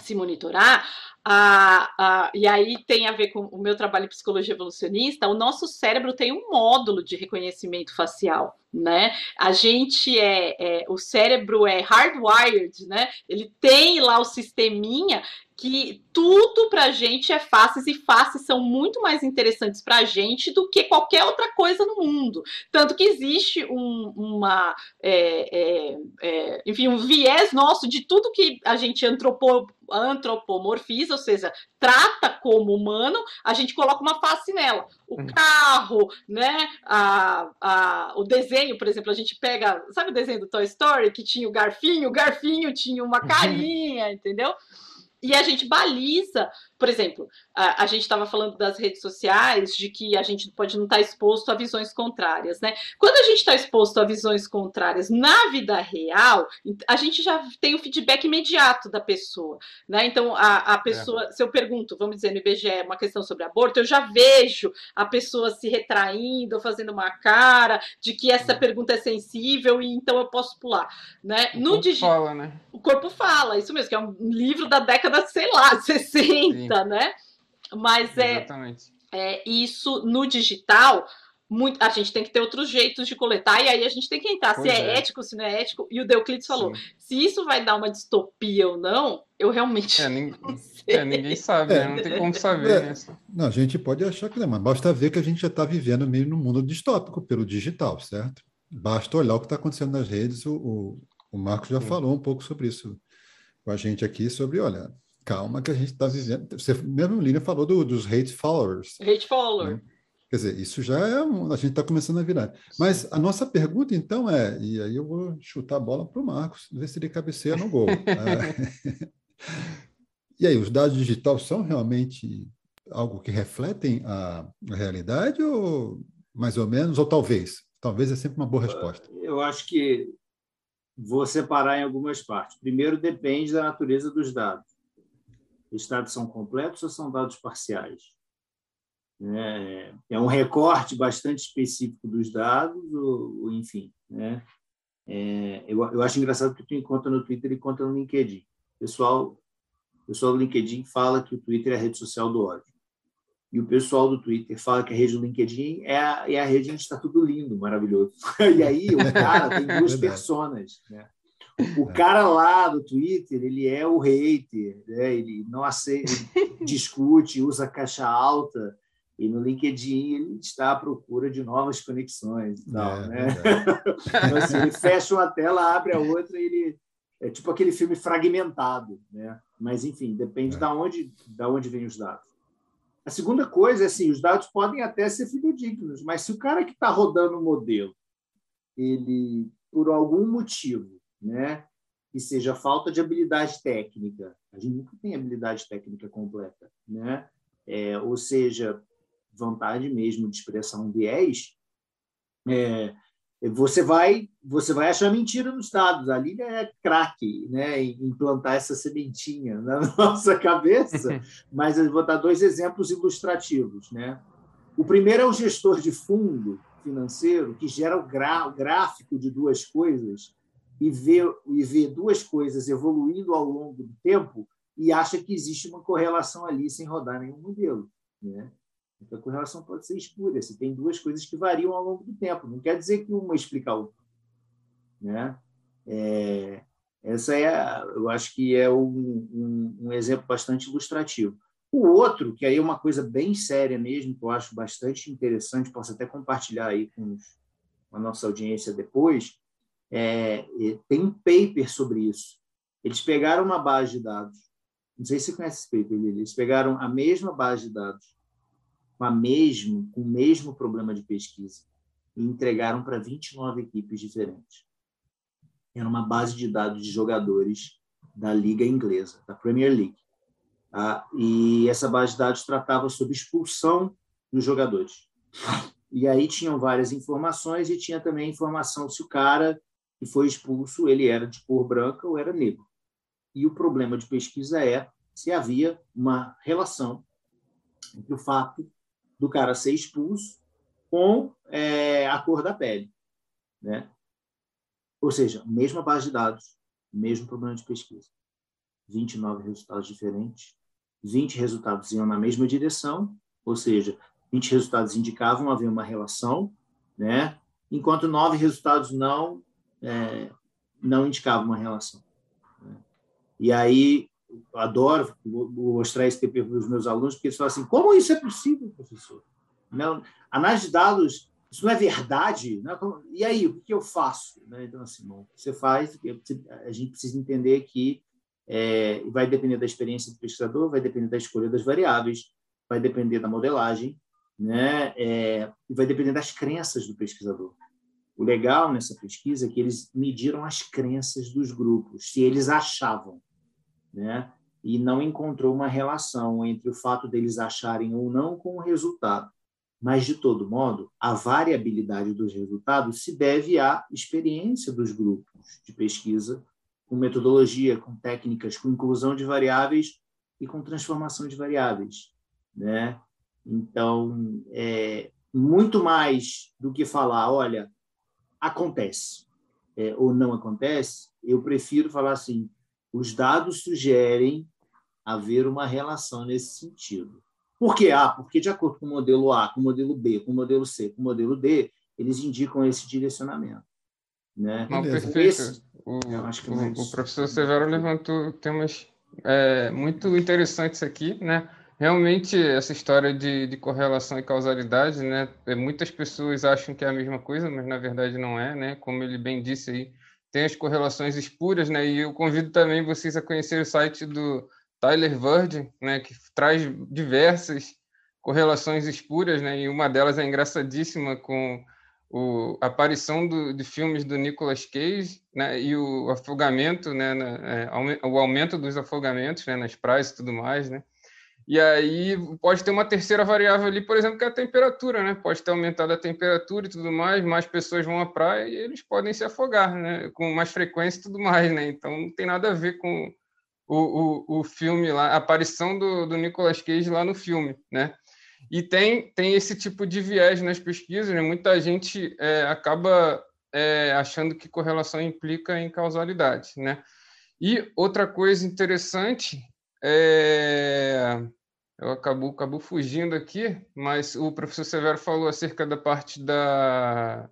se monitorar, ah, ah, e aí tem a ver com o meu trabalho em psicologia evolucionista, o nosso cérebro tem um módulo de reconhecimento facial, né? A gente é, é o cérebro é hardwired, né? Ele tem lá o sisteminha que tudo para a gente é faces e faces são muito mais interessantes para a gente do que qualquer outra coisa no mundo. Tanto que existe um, uma, é, é, é, enfim, um viés nosso de tudo que a gente antropo, antropomorfiza, ou seja, trata como humano, a gente coloca uma face nela. O hum. carro, né? A, a, o desenho, por exemplo, a gente pega, sabe o desenho do Toy Story que tinha o garfinho? O garfinho tinha uma carinha, entendeu? E a gente baliza por exemplo, a, a gente estava falando das redes sociais, de que a gente pode não estar tá exposto a visões contrárias, né? Quando a gente está exposto a visões contrárias na vida real, a gente já tem o feedback imediato da pessoa, né? Então, a, a pessoa, é. se eu pergunto, vamos dizer, no IBGE, uma questão sobre aborto, eu já vejo a pessoa se retraindo, fazendo uma cara de que essa pergunta é sensível e então eu posso pular, né? O no corpo digi... fala, né? O corpo fala, isso mesmo, que é um livro da década, sei lá, 60, Sim. Né? Mas é, é isso no digital. Muito, a gente tem que ter outros jeitos de coletar, e aí a gente tem que entrar pois se é, é, ético, se não é ético. E o Euclides falou: Sim. se isso vai dar uma distopia ou não, eu realmente. É, ninguém, é, ninguém sabe, né? Não tem como saber. É, né? Não, a gente pode achar que não, mas basta ver que a gente já está vivendo meio no mundo distópico pelo digital, certo? Basta olhar o que está acontecendo nas redes. O, o, o Marcos já Sim. falou um pouco sobre isso com a gente aqui, sobre, olha, calma que a gente está vivendo. Você mesmo, Lina, falou do, dos hate followers. Hate follower. Né? Quer dizer, isso já é. Um, a gente está começando a virar. Mas a nossa pergunta, então, é. E aí eu vou chutar a bola para o Marcos, ver se ele cabeceia no gol. é. E aí, os dados digitais são realmente algo que refletem a, a realidade, ou mais ou menos, ou talvez? Talvez é sempre uma boa resposta. Eu acho que vou separar em algumas partes. Primeiro, depende da natureza dos dados. Os dados são completos ou são dados parciais? É, é um recorte bastante específico dos dados, ou, ou enfim. Né? É, eu, eu acho engraçado que tu encontra no Twitter e encontra no LinkedIn. Pessoal, o pessoal do LinkedIn fala que o Twitter é a rede social do ódio. E o pessoal do Twitter fala que a rede do LinkedIn é a, é a rede onde está tudo lindo, maravilhoso. E aí o cara tem duas personas. Né? O cara lá do Twitter, ele é o hater, né? ele não aceita, ele discute, usa caixa alta, e no LinkedIn ele está à procura de novas conexões e tal, é, né? então, assim, ele fecha uma tela, abre a outra e ele é tipo aquele filme fragmentado, né? Mas enfim, depende é. da onde da onde vem os dados. A segunda coisa é assim, os dados podem até ser fidedignos, mas se o cara que está rodando o modelo, ele por algum motivo né? que seja falta de habilidade técnica. A gente nunca tem habilidade técnica completa, né? É, ou seja, vontade mesmo de expressar um viés, é, você vai você vai achar mentira nos dados. A Lília é craque né, em implantar essa sementinha na nossa cabeça, mas eu vou dar dois exemplos ilustrativos. Né? O primeiro é o gestor de fundo financeiro que gera o, o gráfico de duas coisas e vê, e vê duas coisas evoluindo ao longo do tempo e acha que existe uma correlação ali sem rodar nenhum modelo. Né? Então, a correlação pode ser espúria. Você tem duas coisas que variam ao longo do tempo. Não quer dizer que uma explica a outra. Né? É, essa é, eu acho que é um, um, um, exemplo bastante ilustrativo. O outro, que aí é uma coisa bem séria mesmo, que eu acho bastante interessante, posso até compartilhar aí com a nossa audiência depois, é, tem um paper sobre isso. Eles pegaram uma base de dados, não sei se você conhece esse paper, eles pegaram a mesma base de dados, com, a mesmo, com o mesmo problema de pesquisa, e entregaram para 29 equipes diferentes. Era uma base de dados de jogadores da Liga Inglesa, da Premier League. Tá? E essa base de dados tratava sobre expulsão dos jogadores. E aí tinham várias informações e tinha também informação se o cara foi expulso, ele era de cor branca ou era negro. E o problema de pesquisa é se havia uma relação entre o fato do cara ser expulso com é, a cor da pele. Né? Ou seja, mesma base de dados, mesmo problema de pesquisa. 29 resultados diferentes, 20 resultados iam na mesma direção, ou seja, 20 resultados indicavam haver uma relação, né? enquanto nove resultados não é, não indicavam uma relação. Né? E aí, adoro mostrar esse tempo para os meus alunos, porque eles falam assim, como isso é possível, professor? Não, análise de dados, isso não é verdade? Né? E aí, o que eu faço? Né? Então, assim, bom, você faz, a gente precisa entender que é, vai depender da experiência do pesquisador, vai depender da escolha das variáveis, vai depender da modelagem, né? É, e vai depender das crenças do pesquisador. O legal nessa pesquisa é que eles mediram as crenças dos grupos, se eles achavam, né? E não encontrou uma relação entre o fato deles acharem ou não com o resultado. Mas, de todo modo, a variabilidade dos resultados se deve à experiência dos grupos de pesquisa, com metodologia, com técnicas, com inclusão de variáveis e com transformação de variáveis. Né? Então, é, muito mais do que falar, olha, acontece é, ou não acontece, eu prefiro falar assim: os dados sugerem haver uma relação nesse sentido. Por quê? Ah, porque de acordo com o modelo A, com o modelo B, com o modelo C, com o modelo D, eles indicam esse direcionamento. Né? Não, perfeito. Esse, o, o, o, professor Severo levantou temas é, muito interessantes aqui, né? Realmente, essa história de, de, correlação e causalidade, né? É, muitas pessoas acham que é a mesma coisa, mas na verdade não é, né? Como ele bem disse aí, tem as correlações espuras, né? E eu convido também vocês a conhecer o site do Tyler Virgin, né? Que traz diversas correlações espuras, né? E uma delas é engraçadíssima com o, a aparição do, de filmes do Nicolas Cage, né? E o afogamento, né? Na, é, o aumento dos afogamentos, né? Nas praias e tudo mais, né? E aí pode ter uma terceira variável ali, por exemplo, que é a temperatura, né? Pode ter aumentado a temperatura e tudo mais, mais pessoas vão à praia e eles podem se afogar, né? Com mais frequência e tudo mais, né? Então não tem nada a ver com o, o, o filme lá, a aparição do, do Nicolas Cage lá no filme, né? E tem, tem esse tipo de viés nas pesquisas, né? Muita gente é, acaba é, achando que correlação implica em causalidade, né? E outra coisa interessante é... Eu acabo, acabo fugindo aqui, mas o professor Severo falou acerca da parte da,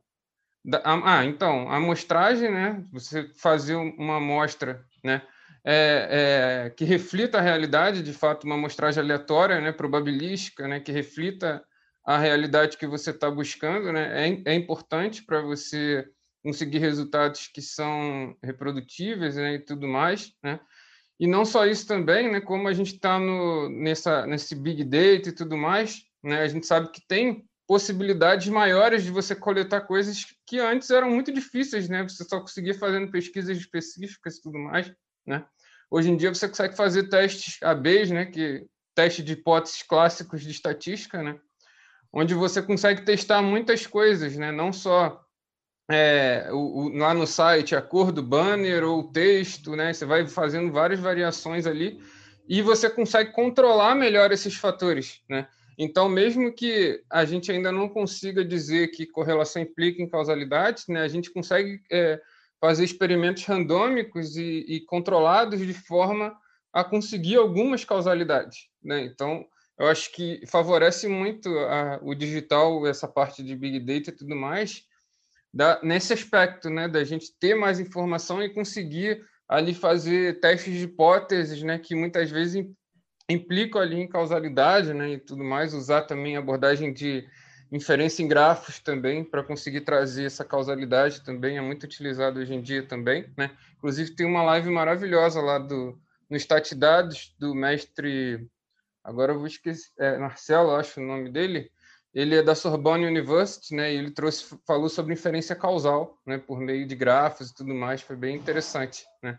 da ah, então, a amostragem, né? Você fazer uma amostra, né? É, é, que reflita a realidade, de fato, uma amostragem aleatória, né? Probabilística, né? Que reflita a realidade que você está buscando, né? É, é importante para você conseguir resultados que são reprodutíveis, né? E tudo mais, né? E não só isso também, né, como a gente está nesse big data e tudo mais, né, a gente sabe que tem possibilidades maiores de você coletar coisas que antes eram muito difíceis, né? Você só conseguia fazendo pesquisas específicas e tudo mais, né? Hoje em dia você consegue fazer testes ABs, né, que teste de hipóteses clássicos de estatística, né? Onde você consegue testar muitas coisas, né? Não só é, o, o, lá no site a cor do banner ou o texto, né? Você vai fazendo várias variações ali e você consegue controlar melhor esses fatores, né? Então, mesmo que a gente ainda não consiga dizer que correlação implica em causalidade, né? A gente consegue é, fazer experimentos randômicos e, e, controlados de forma a conseguir algumas causalidades, né? Então, eu acho que favorece muito a, o digital, essa parte de big data e tudo mais, da, nesse aspecto, né, da gente ter mais informação e conseguir ali fazer testes de hipóteses, né, que muitas vezes implicam ali em causalidade, né, e tudo mais, usar também abordagem de inferência em grafos também para conseguir trazer essa causalidade também é muito utilizado hoje em dia também, né? Inclusive tem uma live maravilhosa lá do no Statdados do mestre agora eu vou esquecer, é, Marcelo, acho o nome dele, ele é da Sorbonne University, né? E ele trouxe, falou sobre inferência causal, né? Por meio de grafos e tudo mais, foi bem interessante, né?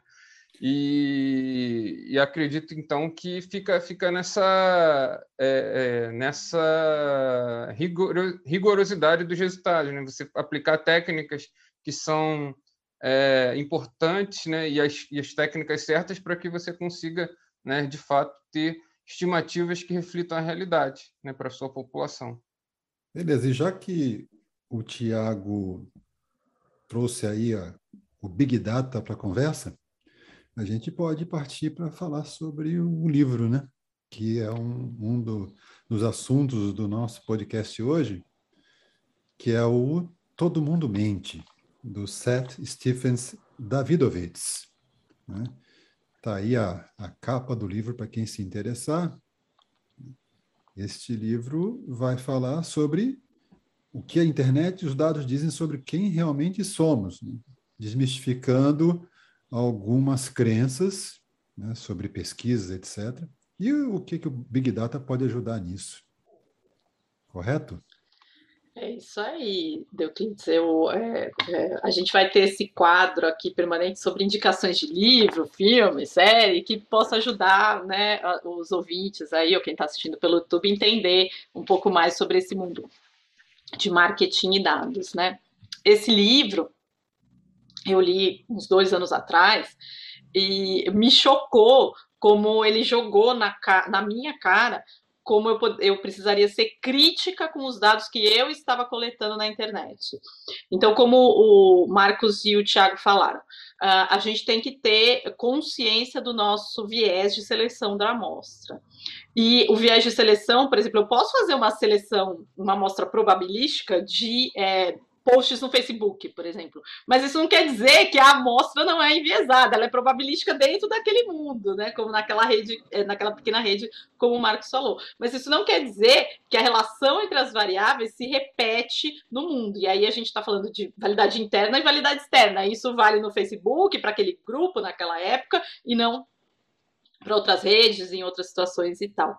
E, e acredito então que fica, fica nessa, é, é, nessa rigor, rigorosidade dos resultados, né? Você aplicar técnicas que são é, importantes, né? E as, e as técnicas certas para que você consiga, né? De fato ter estimativas que reflitam a realidade né, para sua população. Beleza, e já que o Tiago trouxe aí a, o Big Data para a conversa, a gente pode partir para falar sobre o livro, né? que é um, um do, dos assuntos do nosso podcast hoje, que é o Todo Mundo Mente, do Seth Stephens Davidovitz. Né? Tá aí a, a capa do livro para quem se interessar. Este livro vai falar sobre o que a internet e os dados dizem sobre quem realmente somos, né? desmistificando algumas crenças né, sobre pesquisas, etc. E o que, que o Big Data pode ajudar nisso? Correto? É isso aí, Deuclides. Eu, é, é, a gente vai ter esse quadro aqui permanente sobre indicações de livro, filme, série, que possa ajudar né, os ouvintes aí, ou quem está assistindo pelo YouTube, entender um pouco mais sobre esse mundo de marketing e dados. Né? Esse livro eu li uns dois anos atrás e me chocou como ele jogou na, na minha cara como eu, eu precisaria ser crítica com os dados que eu estava coletando na internet. Então, como o Marcos e o Tiago falaram, uh, a gente tem que ter consciência do nosso viés de seleção da amostra. E o viés de seleção, por exemplo, eu posso fazer uma seleção, uma amostra probabilística de é, posts no Facebook, por exemplo. Mas isso não quer dizer que a amostra não é enviesada, ela é probabilística dentro daquele mundo, né? Como naquela rede, é, naquela pequena rede, como o Marcos falou. Mas isso não quer dizer que a relação entre as variáveis se repete no mundo. E aí a gente está falando de validade interna e validade externa. Isso vale no Facebook, para aquele grupo naquela época, e não para outras redes, em outras situações e tal.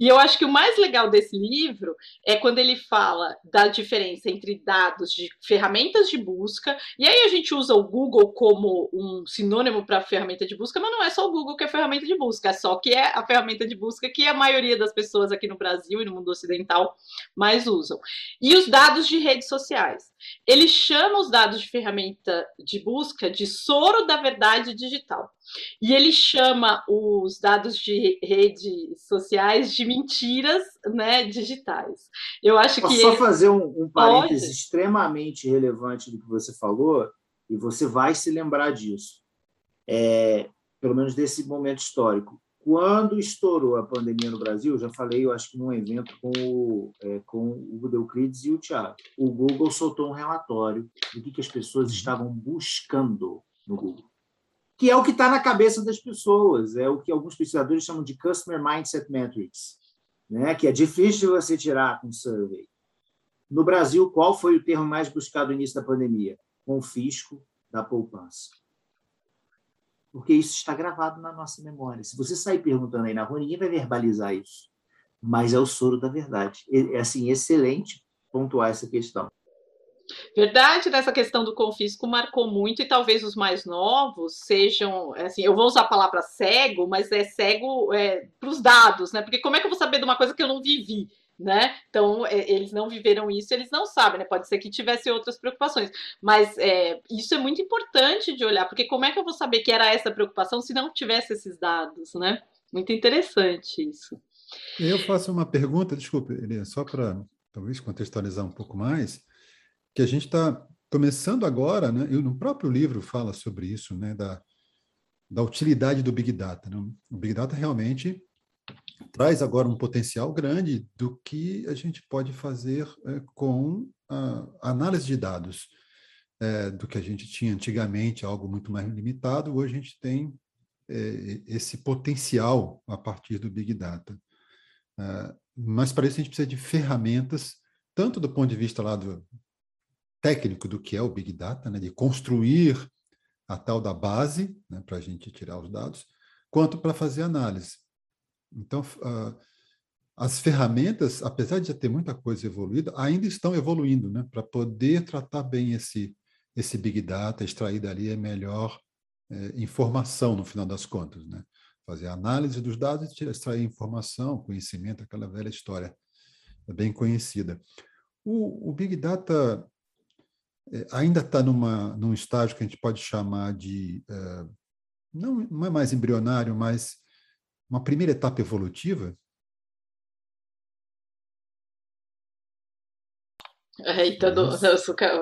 E eu acho que o mais legal desse livro é quando ele fala da diferença entre dados de ferramentas de busca, e aí a gente usa o Google como um sinônimo para ferramenta de busca, mas não é só o Google que é ferramenta de busca, é só que é a ferramenta de busca que a maioria das pessoas aqui no Brasil e no mundo ocidental mais usam. E os dados de redes sociais. Ele chama os dados de ferramenta de busca de soro da verdade digital. E ele chama os dados de redes sociais de mentiras né, digitais. Eu acho Posso que. Só fazer um, um parêntese Pode? extremamente relevante do que você falou, e você vai se lembrar disso. É, pelo menos desse momento histórico. Quando estourou a pandemia no Brasil, já falei, eu acho que num evento com o, é, com o Euclides e o Thiago, o Google soltou um relatório do que, que as pessoas estavam buscando no Google que é o que está na cabeça das pessoas, é o que alguns pesquisadores chamam de Customer Mindset Metrics, né? que é difícil você tirar com survey. No Brasil, qual foi o termo mais buscado no início da pandemia? Confisco da poupança. Porque isso está gravado na nossa memória. Se você sair perguntando aí na rua, ninguém vai verbalizar isso. Mas é o soro da verdade. É assim, excelente pontuar essa questão. Verdade, nessa questão do confisco marcou muito, e talvez os mais novos sejam, assim, eu vou usar a palavra cego, mas é cego é, para os dados, né? Porque como é que eu vou saber de uma coisa que eu não vivi? Né? Então, é, eles não viveram isso, eles não sabem, né? Pode ser que tivesse outras preocupações, mas é, isso é muito importante de olhar, porque como é que eu vou saber que era essa preocupação se não tivesse esses dados, né? Muito interessante isso. Eu faço uma pergunta, desculpe, Elia, só para talvez contextualizar um pouco mais que a gente está começando agora, né? Eu no próprio livro fala sobre isso, né? Da, da utilidade do Big Data. Né? O Big Data realmente traz agora um potencial grande do que a gente pode fazer é, com a análise de dados. É, do que a gente tinha antigamente, algo muito mais limitado, hoje a gente tem é, esse potencial a partir do Big Data. É, mas para isso a gente precisa de ferramentas, tanto do ponto de vista lá do, técnico do que é o Big Data, né, de construir a tal da base, né, para a gente tirar os dados, quanto para fazer análise. Então, uh, as ferramentas, apesar de já ter muita coisa evoluída, ainda estão evoluindo, né, para poder tratar bem esse, esse Big Data, extrair dali a melhor é, informação, no final das contas. Né? Fazer análise dos dados e extrair informação, conhecimento, aquela velha história bem conhecida. O, o Big Data é, ainda está num estágio que a gente pode chamar de, uh, não, não é mais embrionário, mas uma primeira etapa evolutiva? É, então,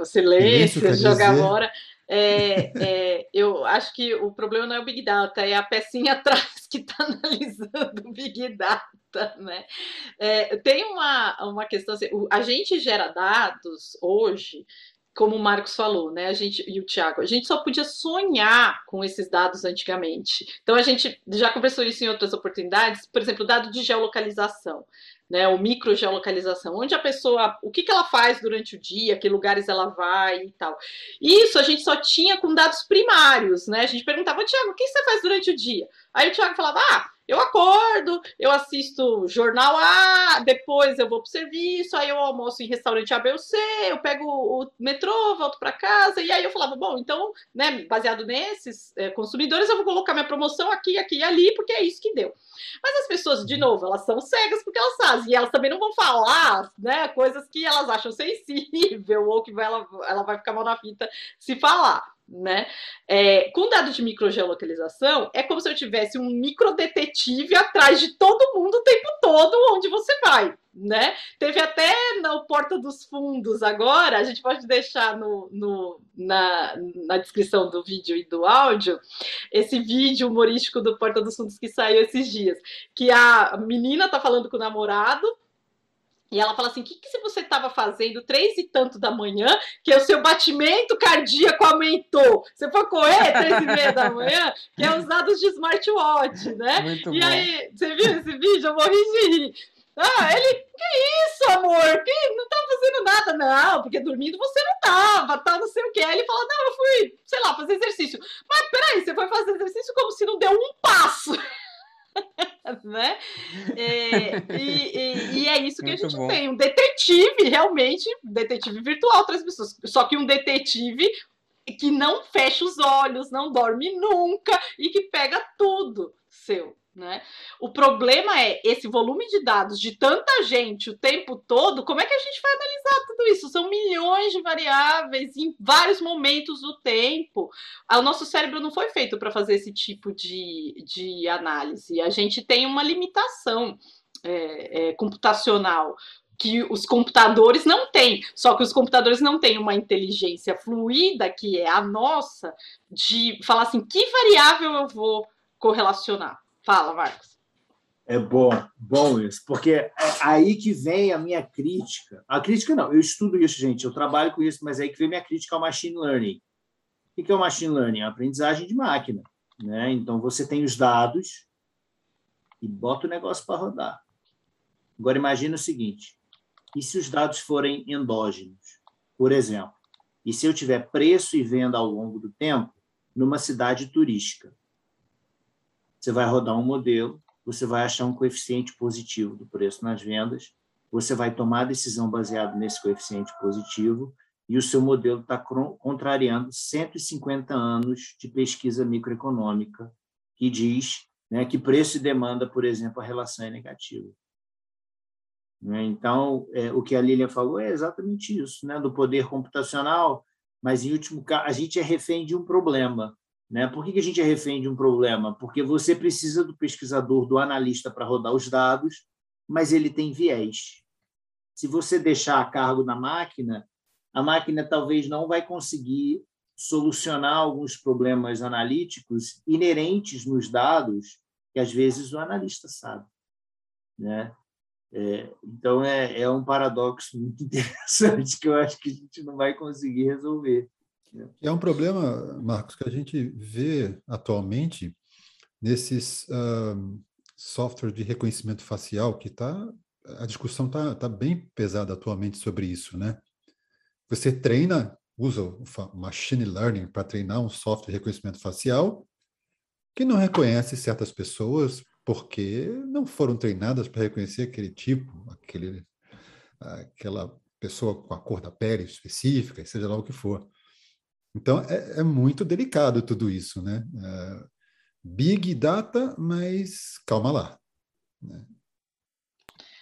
o silêncio, jogar fora. É, é, eu acho que o problema não é o Big Data, é a pecinha atrás que está analisando o Big Data. Né? É, tem uma, uma questão assim, a gente gera dados hoje como o Marcos falou, né? A gente e o Tiago, a gente só podia sonhar com esses dados antigamente. Então a gente já conversou isso em outras oportunidades, por exemplo, dado de geolocalização né, o microgeolocalização, onde a pessoa, o que, que ela faz durante o dia, que lugares ela vai e tal. Isso a gente só tinha com dados primários, né? A gente perguntava, Tiago, o que você faz durante o dia? Aí o Tiago falava, ah, eu acordo, eu assisto jornal A, depois eu vou para o serviço, aí eu almoço em restaurante A, B ou C, eu pego o metrô, volto para casa, e aí eu falava, bom, então, né, baseado nesses é, consumidores, eu vou colocar minha promoção aqui, aqui e ali, porque é isso que deu. Mas as pessoas, de novo, elas são cegas porque elas fazem, e elas também não vão falar, né, coisas que elas acham sensível ou que ela, ela vai ficar mal na fita se falar né? É, com dados de microgeolocalização, é como se eu tivesse um microdetetive atrás de todo mundo o tempo todo onde você vai, né? Teve até na Porta dos Fundos agora, a gente pode deixar no, no, na, na descrição do vídeo e do áudio, esse vídeo humorístico do Porta dos Fundos que saiu esses dias, que a menina tá falando com o namorado, e ela fala assim: o que, que você estava fazendo três e tanto da manhã, que o seu batimento cardíaco aumentou? Você foi correr três e meia da manhã, que é os dados de smartwatch, né? Muito e bom. aí, você viu esse vídeo? Eu morri de rir. Ah, ele, que isso, amor? Que não tá fazendo nada, não, porque dormindo você não tava, tá, não sei o que. Aí ele fala, não, eu fui, sei lá, fazer exercício. Mas peraí, você foi fazer exercício como se não deu um passo. né? É, e, e, e, é isso que Muito a gente bom. tem, um detetive, realmente, detetive virtual, três pessoas. Só que um detetive que não fecha os olhos, não dorme nunca e que pega tudo seu. Né? O problema é esse volume de dados de tanta gente o tempo todo. Como é que a gente vai analisar tudo isso? São milhões de variáveis em vários momentos do tempo. O nosso cérebro não foi feito para fazer esse tipo de, de análise. A gente tem uma limitação é, é, computacional que os computadores não têm. Só que os computadores não têm uma inteligência fluida, que é a nossa, de falar assim: que variável eu vou correlacionar? Fala, Marcos. É bom, bom isso, porque é aí que vem a minha crítica. A crítica não, eu estudo isso, gente, eu trabalho com isso, mas é aí que vem minha crítica ao machine learning. O que é o machine learning? A aprendizagem de máquina. Né? Então, você tem os dados e bota o negócio para rodar. Agora, imagine o seguinte: e se os dados forem endógenos? Por exemplo, e se eu tiver preço e venda ao longo do tempo numa cidade turística? Você vai rodar um modelo, você vai achar um coeficiente positivo do preço nas vendas, você vai tomar a decisão baseada nesse coeficiente positivo e o seu modelo está contrariando 150 anos de pesquisa microeconômica que diz né, que preço e demanda, por exemplo, a relação é negativa. Né? Então, é, o que a Lilian falou é exatamente isso, né, do poder computacional, mas, em último caso, a gente é refém de um problema. Né? Por que, a gente é refém de um problema? Porque você precisa do pesquisador, do analista para rodar os dados, mas ele tem viés. Se você deixar a cargo na máquina, a máquina talvez não vai conseguir solucionar alguns problemas analíticos inerentes nos dados que às vezes o analista sabe, né? É, então é, é um paradoxo muito interessante que eu acho que a gente não vai conseguir resolver. É um problema, Marcos, que a gente vê atualmente nesses uh, softwares de reconhecimento facial, que tá, a discussão está tá bem pesada atualmente sobre isso, né? Você treina, usa o machine learning para treinar um software de reconhecimento facial que não reconhece certas pessoas porque não foram treinadas para reconhecer aquele tipo, aquele, aquela pessoa com a cor da pele específica, seja lá o que for. Então, é, é muito delicado tudo isso, né? É, big data, mas calma lá. Né?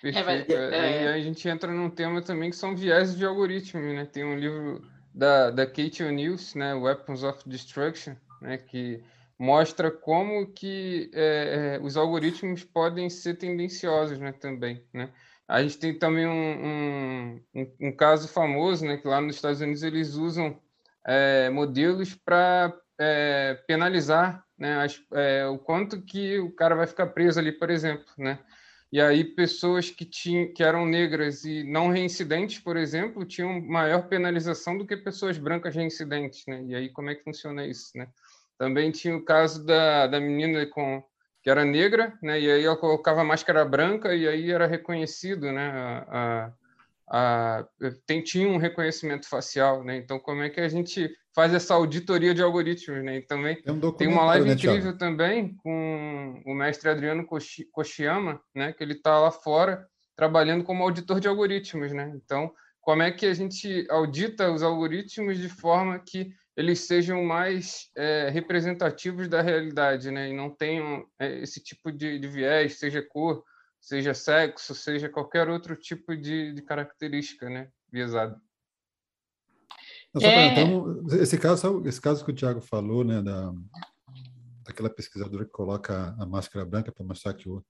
Perfeito. É, é... a gente entra num tema também que são viés de algoritmo, né? Tem um livro da, da Kate O'Neill, né? Weapons of Destruction, né? Que mostra como que é, os algoritmos podem ser tendenciosos né, também. Né? A gente tem também um, um, um, caso famoso, né, que lá nos Estados Unidos eles usam é, modelos para é, penalizar né, as, é, o quanto que o cara vai ficar preso ali, por exemplo. Né? E aí pessoas que, tinham, que eram negras e não reincidentes, por exemplo, tinham maior penalização do que pessoas brancas reincidentes. Né? E aí como é que funciona isso? Né? Também tinha o caso da, da menina com que era negra, né? E aí ela colocava máscara branca e aí era reconhecido, né? A, a, a, tem, tinha um reconhecimento facial, né? Então, como é que a gente faz essa auditoria de algoritmos, né? E também tem, um tem uma live né, incrível também com o mestre Adriano Koshiyama, né? Que ele está lá fora trabalhando como auditor de algoritmos, né? Então, como é que a gente audita os algoritmos de forma que eles sejam mais é, representativos da realidade, né? E não tenham é, esse tipo de, de, viés, seja cor, seja sexo, seja qualquer outro tipo de, de característica, né? Viesado. É... Então, esse caso, esse caso que o Tiago falou, né, da, daquela pesquisadora que coloca a máscara branca para mostrar que o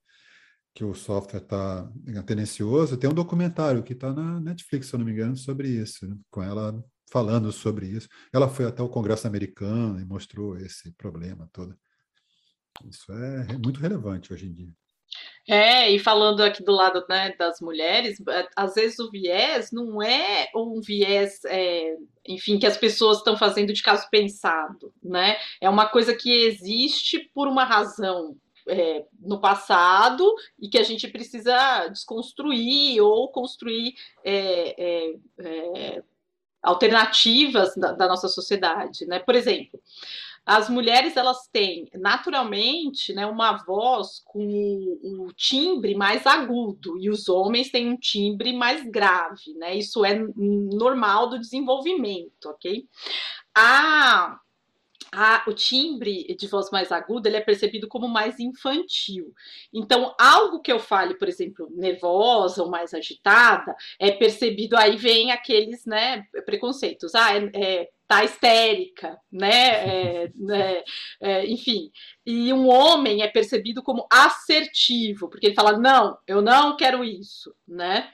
que o software está tendencioso, tem um documentário que está na Netflix, se eu não me engano, sobre isso, né? com ela falando sobre isso. Ela foi até o Congresso americano e mostrou esse problema todo. Isso é muito relevante hoje em dia. É, e falando aqui do lado né, das mulheres, é, às vezes o viés não é um viés, é, enfim, que as pessoas estão fazendo de caso pensado, né? É uma coisa que existe por uma razão é, no passado e que a gente precisa desconstruir ou construir é, é, é alternativas da, da nossa sociedade, né? Por exemplo, as mulheres elas têm naturalmente né, uma voz com o, timbre mais agudo e os homens têm um timbre mais grave, né? Isso é normal do desenvolvimento, ok? A a, o timbre de voz mais aguda ele é percebido como mais infantil. Então, algo que eu fale, por exemplo, nervosa ou mais agitada, é percebido, aí vem aqueles né, preconceitos. Ah, é, é tá histérica, né? É, é, é, enfim. E um homem é percebido como assertivo, porque ele fala: não, eu não quero isso, né?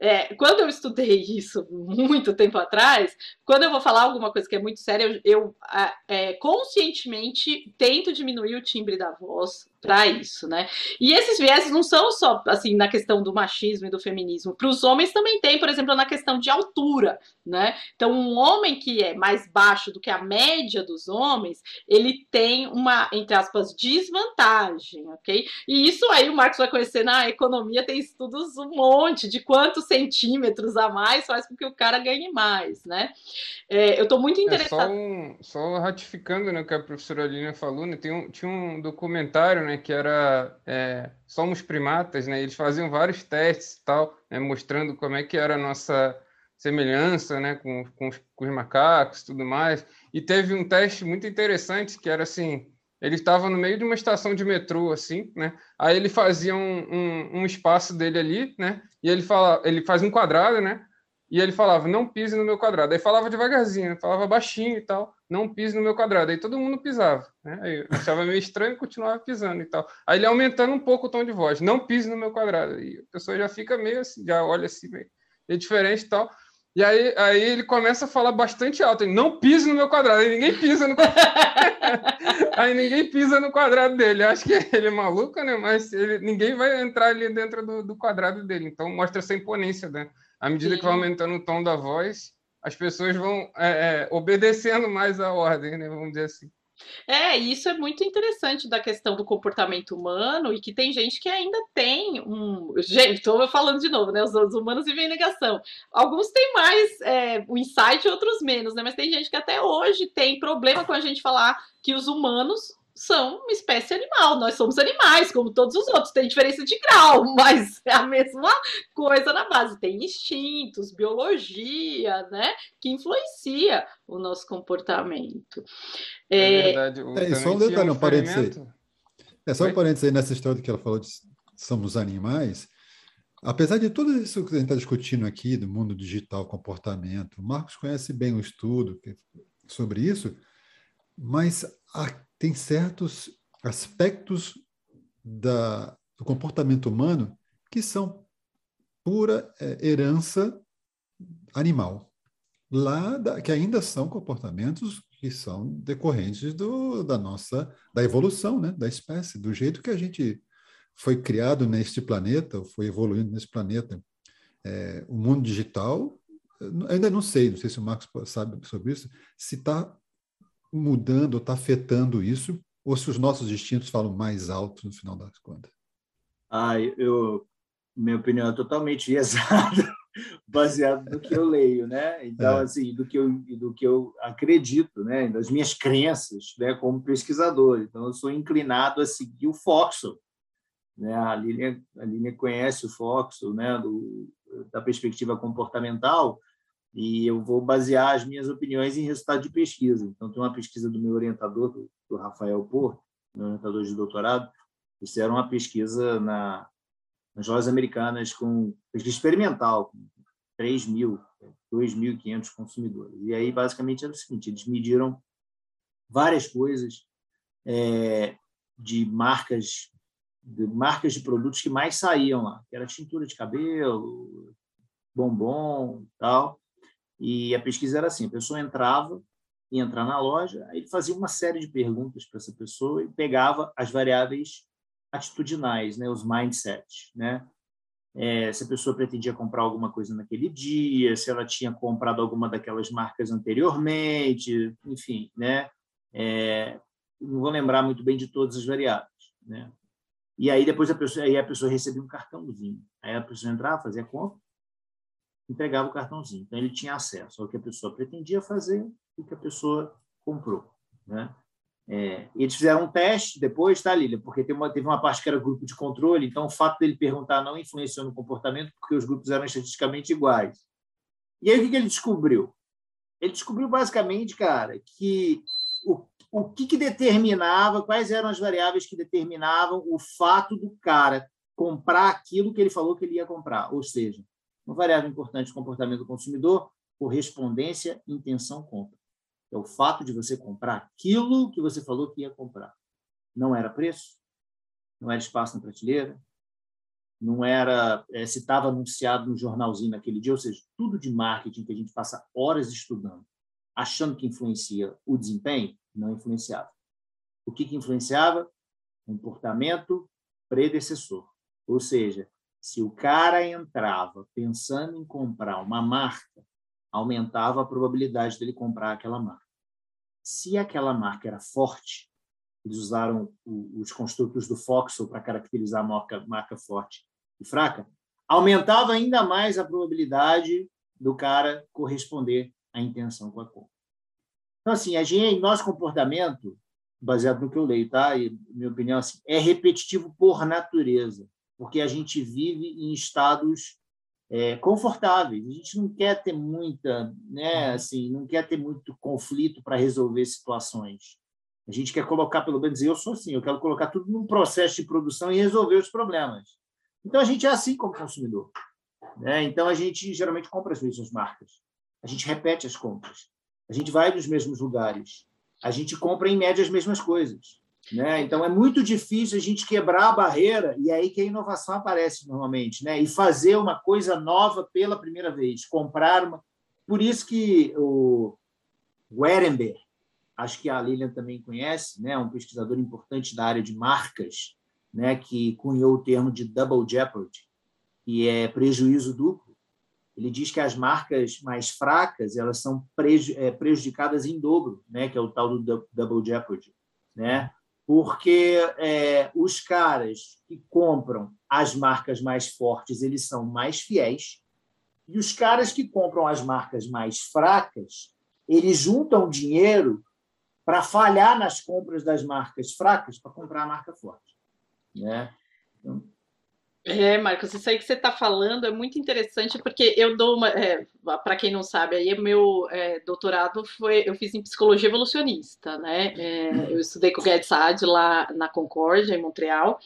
É, quando eu estudei isso muito tempo atrás, quando eu vou falar alguma coisa que é muito séria, eu, eu é, conscientemente tento diminuir o timbre da voz para isso, né? E esses vieses não são só assim na questão do machismo e do feminismo. Para os homens também tem, por exemplo, na questão de altura, né? Então, um homem que é mais baixo do que a média dos homens, ele tem uma, entre aspas, desvantagem, ok? E isso aí o Marcos vai conhecer na economia, tem estudos um monte de quantos centímetros a mais faz com que o cara ganhe mais, né? É, eu estou muito interessada. É, só, um, só, ratificando né, o que a professora Alina falou, né, tem um, tinha um documentário, né? Né, que era é, Somos Primatas, né, eles faziam vários testes e tal, né, mostrando como é que era a nossa semelhança né, com, com, os, com os macacos tudo mais. E teve um teste muito interessante que era assim, ele estava no meio de uma estação de metrô, assim, né? Aí ele fazia um, um, um, espaço dele ali, né? E ele fala, ele faz um quadrado, né? E ele falava, não pise no meu quadrado. Aí falava devagarzinho, falava baixinho e tal, não pise no meu quadrado. Aí todo mundo pisava. Né? Aí eu achava meio estranho e continuava pisando e tal. Aí ele aumentando um pouco o tom de voz, não pise no meu quadrado. E a pessoa já fica meio assim, já olha assim, meio, meio diferente e tal. E aí, aí ele começa a falar bastante alto, ele, não pise no meu quadrado. Aí ninguém pisa no quadrado. aí ninguém pisa no quadrado dele. Eu acho que ele é maluco, né? Mas ele, ninguém vai entrar ali dentro do, do quadrado dele. Então mostra essa imponência, né? à medida Sim. que vai aumentando o tom da voz, as pessoas vão é, é, obedecendo mais a ordem, né? Vamos dizer assim. É, isso é muito interessante da questão do comportamento humano e que tem gente que ainda tem um. Gente, estou falando de novo, né? Os, os, humanos vivem em negação. Alguns têm mais é, o insight, outros menos, né? Mas tem gente que até hoje tem problema com a gente falar que os humanos são uma espécie animal. Nós somos animais, como todos os outros. Tem diferença de grau, mas é a mesma coisa na base. Tem instintos, biologia, né? Que influencia o nosso comportamento. É, é verdade. é, só um detalhe, um parênteses aí. É só um parênteses aí nessa história que ela falou de somos animais. Apesar de tudo isso que a gente está discutindo aqui, do mundo digital, comportamento, o Marcos conhece bem o estudo sobre isso, mas a tem certos aspectos da, do comportamento humano que são pura é, herança animal. Lá, da, que ainda são comportamentos que são decorrentes do, da nossa da evolução, né, da espécie, do jeito que a gente foi criado neste planeta, foi evoluindo nesse planeta. É, o mundo digital, ainda não sei, não sei se o Marcos sabe sobre isso, se está mudando, está afetando isso, ou se os nossos instintos falam mais alto no final das contas. Ah, eu, minha opinião é totalmente exata, baseado no que eu leio, né? Então, é. assim, do que eu do que eu acredito, né? Das minhas crenças, né? Como pesquisador. Então, eu sou inclinado a seguir o Foxel, né? A Lilian, a Lilian conhece o Foxel, né? Do, da perspectiva comportamental e eu vou basear as minhas opiniões em resultado de pesquisa. Então, tem uma pesquisa do meu orientador, do, Rafael Porto, meu orientador de doutorado, fizeram uma pesquisa na, nas lojas americanas com pesquisa experimental, com 3 mil, 2.500 consumidores. E aí, basicamente, era o seguinte, eles mediram várias coisas é, de marcas de marcas de produtos que mais saíam lá, que era tintura de cabelo, bombom, tal. E a pesquisa era assim: a pessoa entrava, ia entrar na loja, aí ele fazia uma série de perguntas para essa pessoa e pegava as variáveis atitudinais, né, os mindsets, né? É, se a pessoa pretendia comprar alguma coisa naquele dia, se ela tinha comprado alguma daquelas marcas anteriormente, enfim, né? É, não vou lembrar muito bem de todas as variáveis, né? E aí depois a pessoa, aí a pessoa recebia um cartãozinho. Aí a pessoa entrava, fazia a compra, entregava o cartãozinho. Então ele tinha acesso ao que a pessoa pretendia fazer e o que a pessoa comprou, né? É, eles fizeram um teste depois, tá, Lília? Porque uma, teve uma parte que era grupo de controle, então o fato dele perguntar não influenciou no comportamento, porque os grupos eram estatisticamente iguais. E aí o que ele descobriu? Ele descobriu basicamente, cara, que o, o que, que determinava, quais eram as variáveis que determinavam o fato do cara comprar aquilo que ele falou que ele ia comprar. Ou seja, uma variável importante do comportamento do consumidor, correspondência, intenção, compra. É o fato de você comprar aquilo que você falou que ia comprar. Não era preço, não era espaço na prateleira, não era é, se estava anunciado no jornalzinho naquele dia, ou seja, tudo de marketing que a gente passa horas estudando, achando que influencia o desempenho, não influenciava. O que, que influenciava? Comportamento predecessor. Ou seja, se o cara entrava pensando em comprar uma marca, aumentava a probabilidade dele comprar aquela marca. Se aquela marca era forte, eles usaram os construtos do Foxel para caracterizar a marca, marca forte e fraca, aumentava ainda mais a probabilidade do cara corresponder à intenção com a compra. Então, assim, a gente, nosso comportamento, baseado no que eu leio, tá? E minha opinião assim, é repetitivo por natureza, porque a gente vive em estados é, confortáveis. A gente não quer ter muita, né, uhum. assim, não quer ter muito conflito para resolver situações. A gente quer colocar, pelo menos eu sou assim, eu quero colocar tudo num processo de produção e resolver os problemas. Então a gente é assim como consumidor. Né? Então a gente geralmente compra as mesmas marcas. A gente repete as compras. A gente vai nos mesmos lugares. A gente compra em média as mesmas coisas. Né? Então é muito difícil a gente quebrar a barreira e é aí que a inovação aparece normalmente, né? E fazer uma coisa nova pela primeira vez, comprar uma. Por isso que o Werenberg, acho que a Lilian também conhece, né? Um pesquisador importante da área de marcas, né? Que cunhou o termo de double jeopardy, que é prejuízo duplo. Ele diz que as marcas mais fracas elas são é, prejudicadas em dobro, né? Que é o tal do double jeopardy, né? Porque é, os caras que compram as marcas mais fortes eles são mais fiéis e os caras que compram as marcas mais fracas eles juntam dinheiro para falhar nas compras das marcas fracas para comprar a marca forte, né? Então, é, Marcos, isso aí que você está falando é muito interessante, porque eu dou uma. É, Para quem não sabe, aí meu é, doutorado foi. Eu fiz em psicologia evolucionista, né? É, eu estudei com o Guedes Saad lá na Concórdia, em Montreal.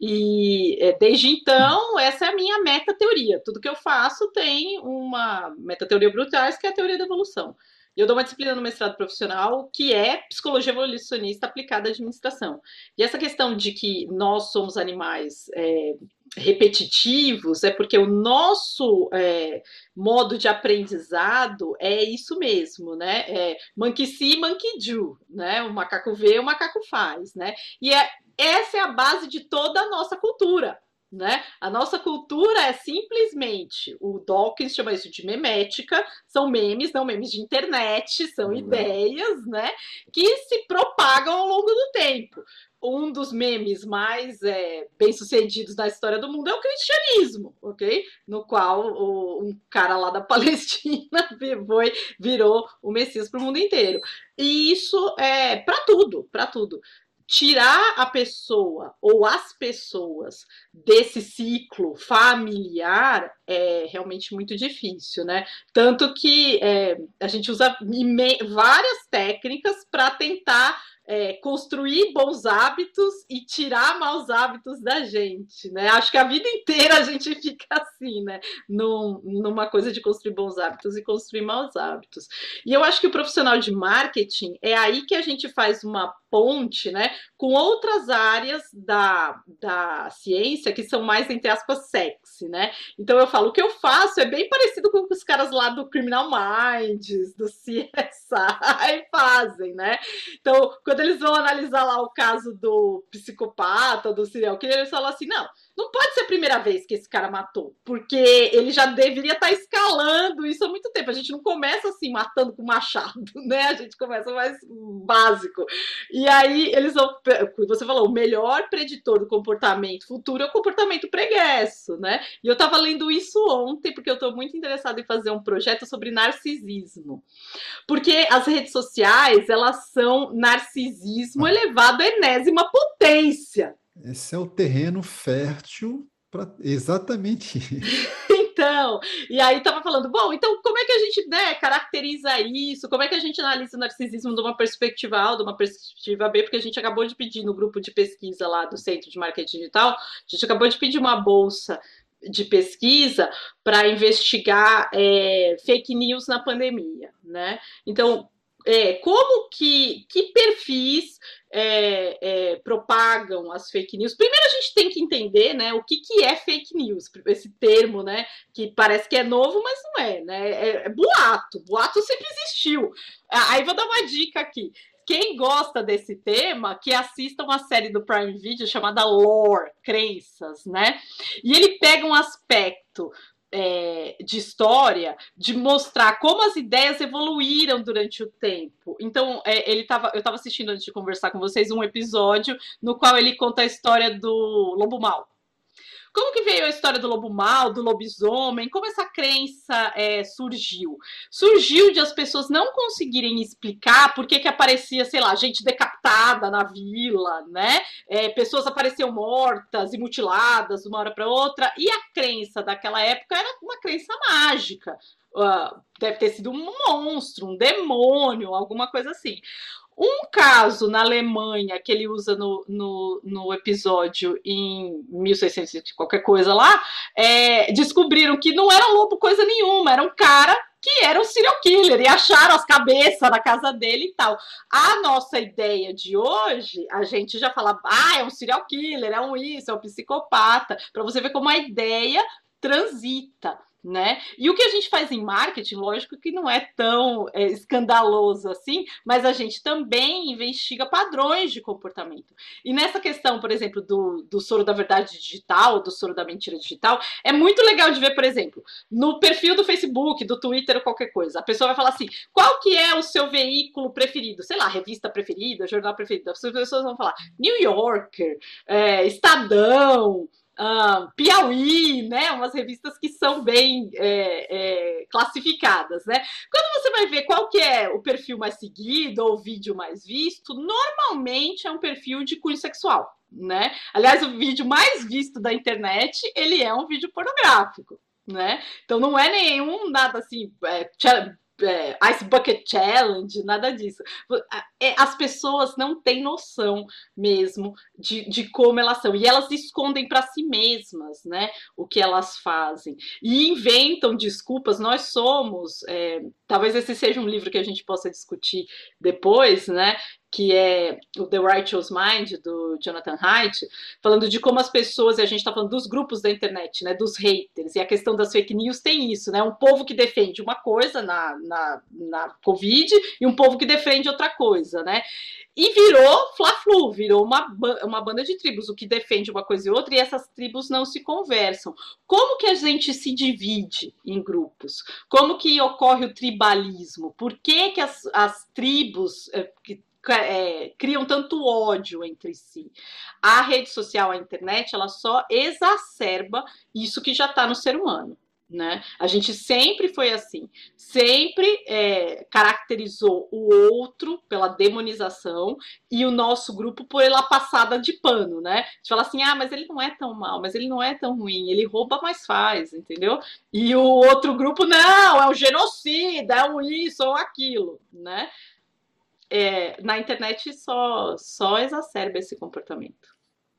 E é, desde então, essa é a minha meta-teoria. Tudo que eu faço tem uma meta-teoria Brutais, que é a teoria da evolução. Eu dou uma disciplina no mestrado profissional que é psicologia evolucionista aplicada à administração. E essa questão de que nós somos animais é, repetitivos é porque o nosso é, modo de aprendizado é isso mesmo, né? É monkey see, monkey do, né? O macaco vê, o macaco faz, né? E é, essa é a base de toda a nossa cultura. Né? A nossa cultura é simplesmente, o Dawkins chama isso de memética, são memes, não memes de internet, são uhum. ideias né, que se propagam ao longo do tempo. Um dos memes mais é, bem-sucedidos na história do mundo é o cristianismo, ok? No qual o, um cara lá da Palestina foi, virou o Messias para o mundo inteiro. E isso é para tudo, para tudo tirar a pessoa ou as pessoas desse ciclo familiar é realmente muito difícil, né? Tanto que é, a gente usa várias técnicas para tentar é, construir bons hábitos e tirar maus hábitos da gente, né? Acho que a vida inteira a gente fica assim, né? Num, numa coisa de construir bons hábitos e construir maus hábitos. E eu acho que o profissional de marketing é aí que a gente faz uma ponte, né? Com outras áreas da, da ciência que são mais, entre aspas, sexy, né? Então eu falo, o que eu faço é bem parecido com o que os caras lá do Criminal Minds, do CSI fazem, né? Então, quando quando eles vão analisar lá o caso do psicopata, do serial killer, eles falam assim: não, não pode ser a primeira vez que esse cara matou, porque ele já deveria estar tá escalando isso há muito tempo. A gente não começa assim matando com machado, né? A gente começa mais básico. E aí eles vão, você falou, o melhor preditor do comportamento futuro é o comportamento preguiço, né? E eu estava lendo isso ontem porque eu estou muito interessada em fazer um projeto sobre narcisismo, porque as redes sociais elas são narcisismo elevado à enésima potência. Esse é o terreno fértil para exatamente Então, e aí tava falando, bom, então como é que a gente né, caracteriza isso? Como é que a gente analisa o narcisismo de uma perspectiva A, de uma perspectiva B? Porque a gente acabou de pedir no grupo de pesquisa lá do Centro de Marketing Digital, a gente acabou de pedir uma bolsa de pesquisa para investigar é, fake news na pandemia, né? Então, é, como que, que perfis é, é, propagam as fake news? Primeiro a gente tem que entender né, o que, que é fake news, esse termo, né? Que parece que é novo, mas não é, né? É, é boato, boato sempre existiu. Aí vou dar uma dica aqui. Quem gosta desse tema, que assista uma série do Prime Video chamada Lore, Crenças, né? E ele pega um aspecto é, de história de mostrar como as ideias evoluíram durante o tempo. Então, é, ele tava, eu estava assistindo antes de conversar com vocês um episódio no qual ele conta a história do Lobo Mal. Como que veio a história do lobo mal, do lobisomem? Como essa crença é, surgiu? Surgiu de as pessoas não conseguirem explicar por que, que aparecia, sei lá, gente decapitada na vila, né? É, pessoas apareciam mortas e mutiladas de uma hora para outra. E a crença daquela época era uma crença mágica. Uh, deve ter sido um monstro, um demônio, alguma coisa assim. Um caso na Alemanha que ele usa no, no, no episódio em 1600 qualquer coisa lá, é, descobriram que não era lobo coisa nenhuma, era um cara que era um serial killer e acharam as cabeças na casa dele e tal. A nossa ideia de hoje, a gente já fala, ah, é um serial killer, é um isso, é um psicopata, para você ver como a ideia transita né? E o que a gente faz em marketing, lógico que não é tão é, escandaloso assim, mas a gente também investiga padrões de comportamento. E nessa questão, por exemplo, do, do soro da verdade digital, do soro da mentira digital, é muito legal de ver, por exemplo, no perfil do Facebook, do Twitter ou qualquer coisa. A pessoa vai falar assim: qual que é o seu veículo preferido? Sei lá, revista preferida, jornal preferido. As pessoas vão falar New Yorker, é, Estadão uh, Piauí, né? Umas revistas que são bem é, é, classificadas, né? Quando você vai ver qual que é o perfil mais seguido ou o vídeo mais visto, normalmente é um perfil de cunho sexual, né? Aliás, o vídeo mais visto da internet, ele é um vídeo pornográfico, né? Então não é nenhum nada assim, é, é, Ice Bucket Challenge, nada disso. É, as pessoas não têm noção mesmo de, de como elas são. E elas escondem para si mesmas né, o que elas fazem. E inventam desculpas. Nós somos. É, talvez esse seja um livro que a gente possa discutir depois, né? Que é o The Righteous Mind, do Jonathan Haidt, falando de como as pessoas, e a gente está falando dos grupos da internet, né, dos haters, e a questão das fake news tem isso, né, um povo que defende uma coisa na, na, na Covid e um povo que defende outra coisa, né, e virou Fla-Flu, virou uma, uma banda de tribos, o que defende uma coisa e outra, e essas tribos não se conversam. Como que a gente se divide em grupos? Como que ocorre o tribalismo? Por que, que as, as tribos eh, que é, criam tanto ódio entre si. A rede social, a internet, ela só exacerba isso que já está no ser humano. Né? A gente sempre foi assim, sempre é, caracterizou o outro pela demonização e o nosso grupo por ela passada de pano, né? Gente fala assim, ah, mas ele não é tão mal, mas ele não é tão ruim, ele rouba, mas faz, entendeu? E o outro grupo, não, é um genocida, é um isso ou aquilo, né? É, na internet só, só exacerba esse comportamento.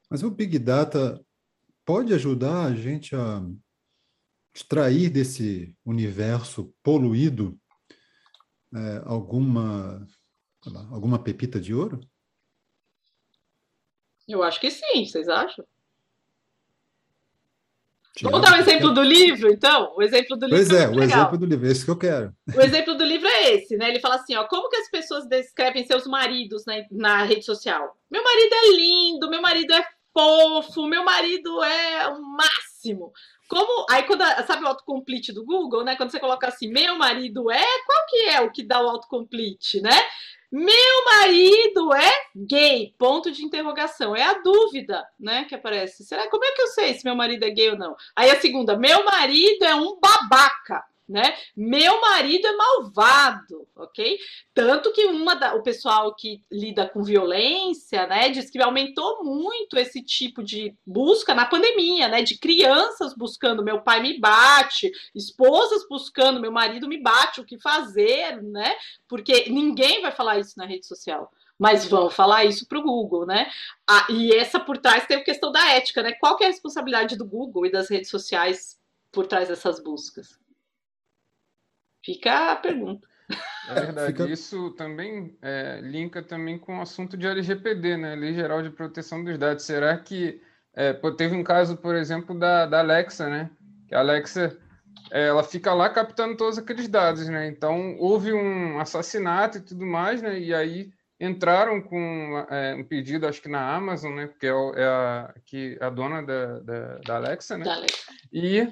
Mas o Big Data pode ajudar a gente a extrair desse universo poluído é, alguma, lá, alguma pepita de ouro? Eu acho que sim, vocês acham? Vamos dar um exemplo do livro, então? O exemplo do livro. Pois é, é o exemplo do livro, esse que eu quero. O exemplo do livro é esse, né? Ele fala assim: ó, como que as pessoas descrevem seus maridos na, na rede social? Meu marido é lindo, meu marido é fofo, meu marido é o máximo. Como aí quando sabe o autocomplete do Google, né? Quando você coloca assim, meu marido é, qual que é o que dá o autocomplete, né? Meu marido é gay, ponto de interrogação. É a dúvida, né, que aparece. Será como é que eu sei se meu marido é gay ou não? Aí a segunda, meu marido é um babaca né? Meu marido é malvado, ok? Tanto que uma da, o pessoal que lida com violência, né, diz que aumentou muito esse tipo de busca na pandemia, né? De crianças buscando meu pai me bate, esposas buscando meu marido me bate, o que fazer, né? Porque ninguém vai falar isso na rede social mas vão falar isso para o Google, né? Ah, e essa por trás tem a questão da ética, né? Qual é a responsabilidade do Google e das redes sociais por trás dessas buscas? Fica a pergunta. É verdade, Fica... isso também é, linka também com o assunto de LGPD, né? Lei Geral de Proteção dos Dados. Será que é, teve um caso, por exemplo, da, da Alexa, né? Que a Alexa é, ela fica lá captando todos aqueles dados, né? Então houve um assassinato e tudo mais, né? E aí entraram com é, um pedido, acho que na Amazon, né? Porque é, é a, que a dona da, da, da Alexa, né? Da Alexa. E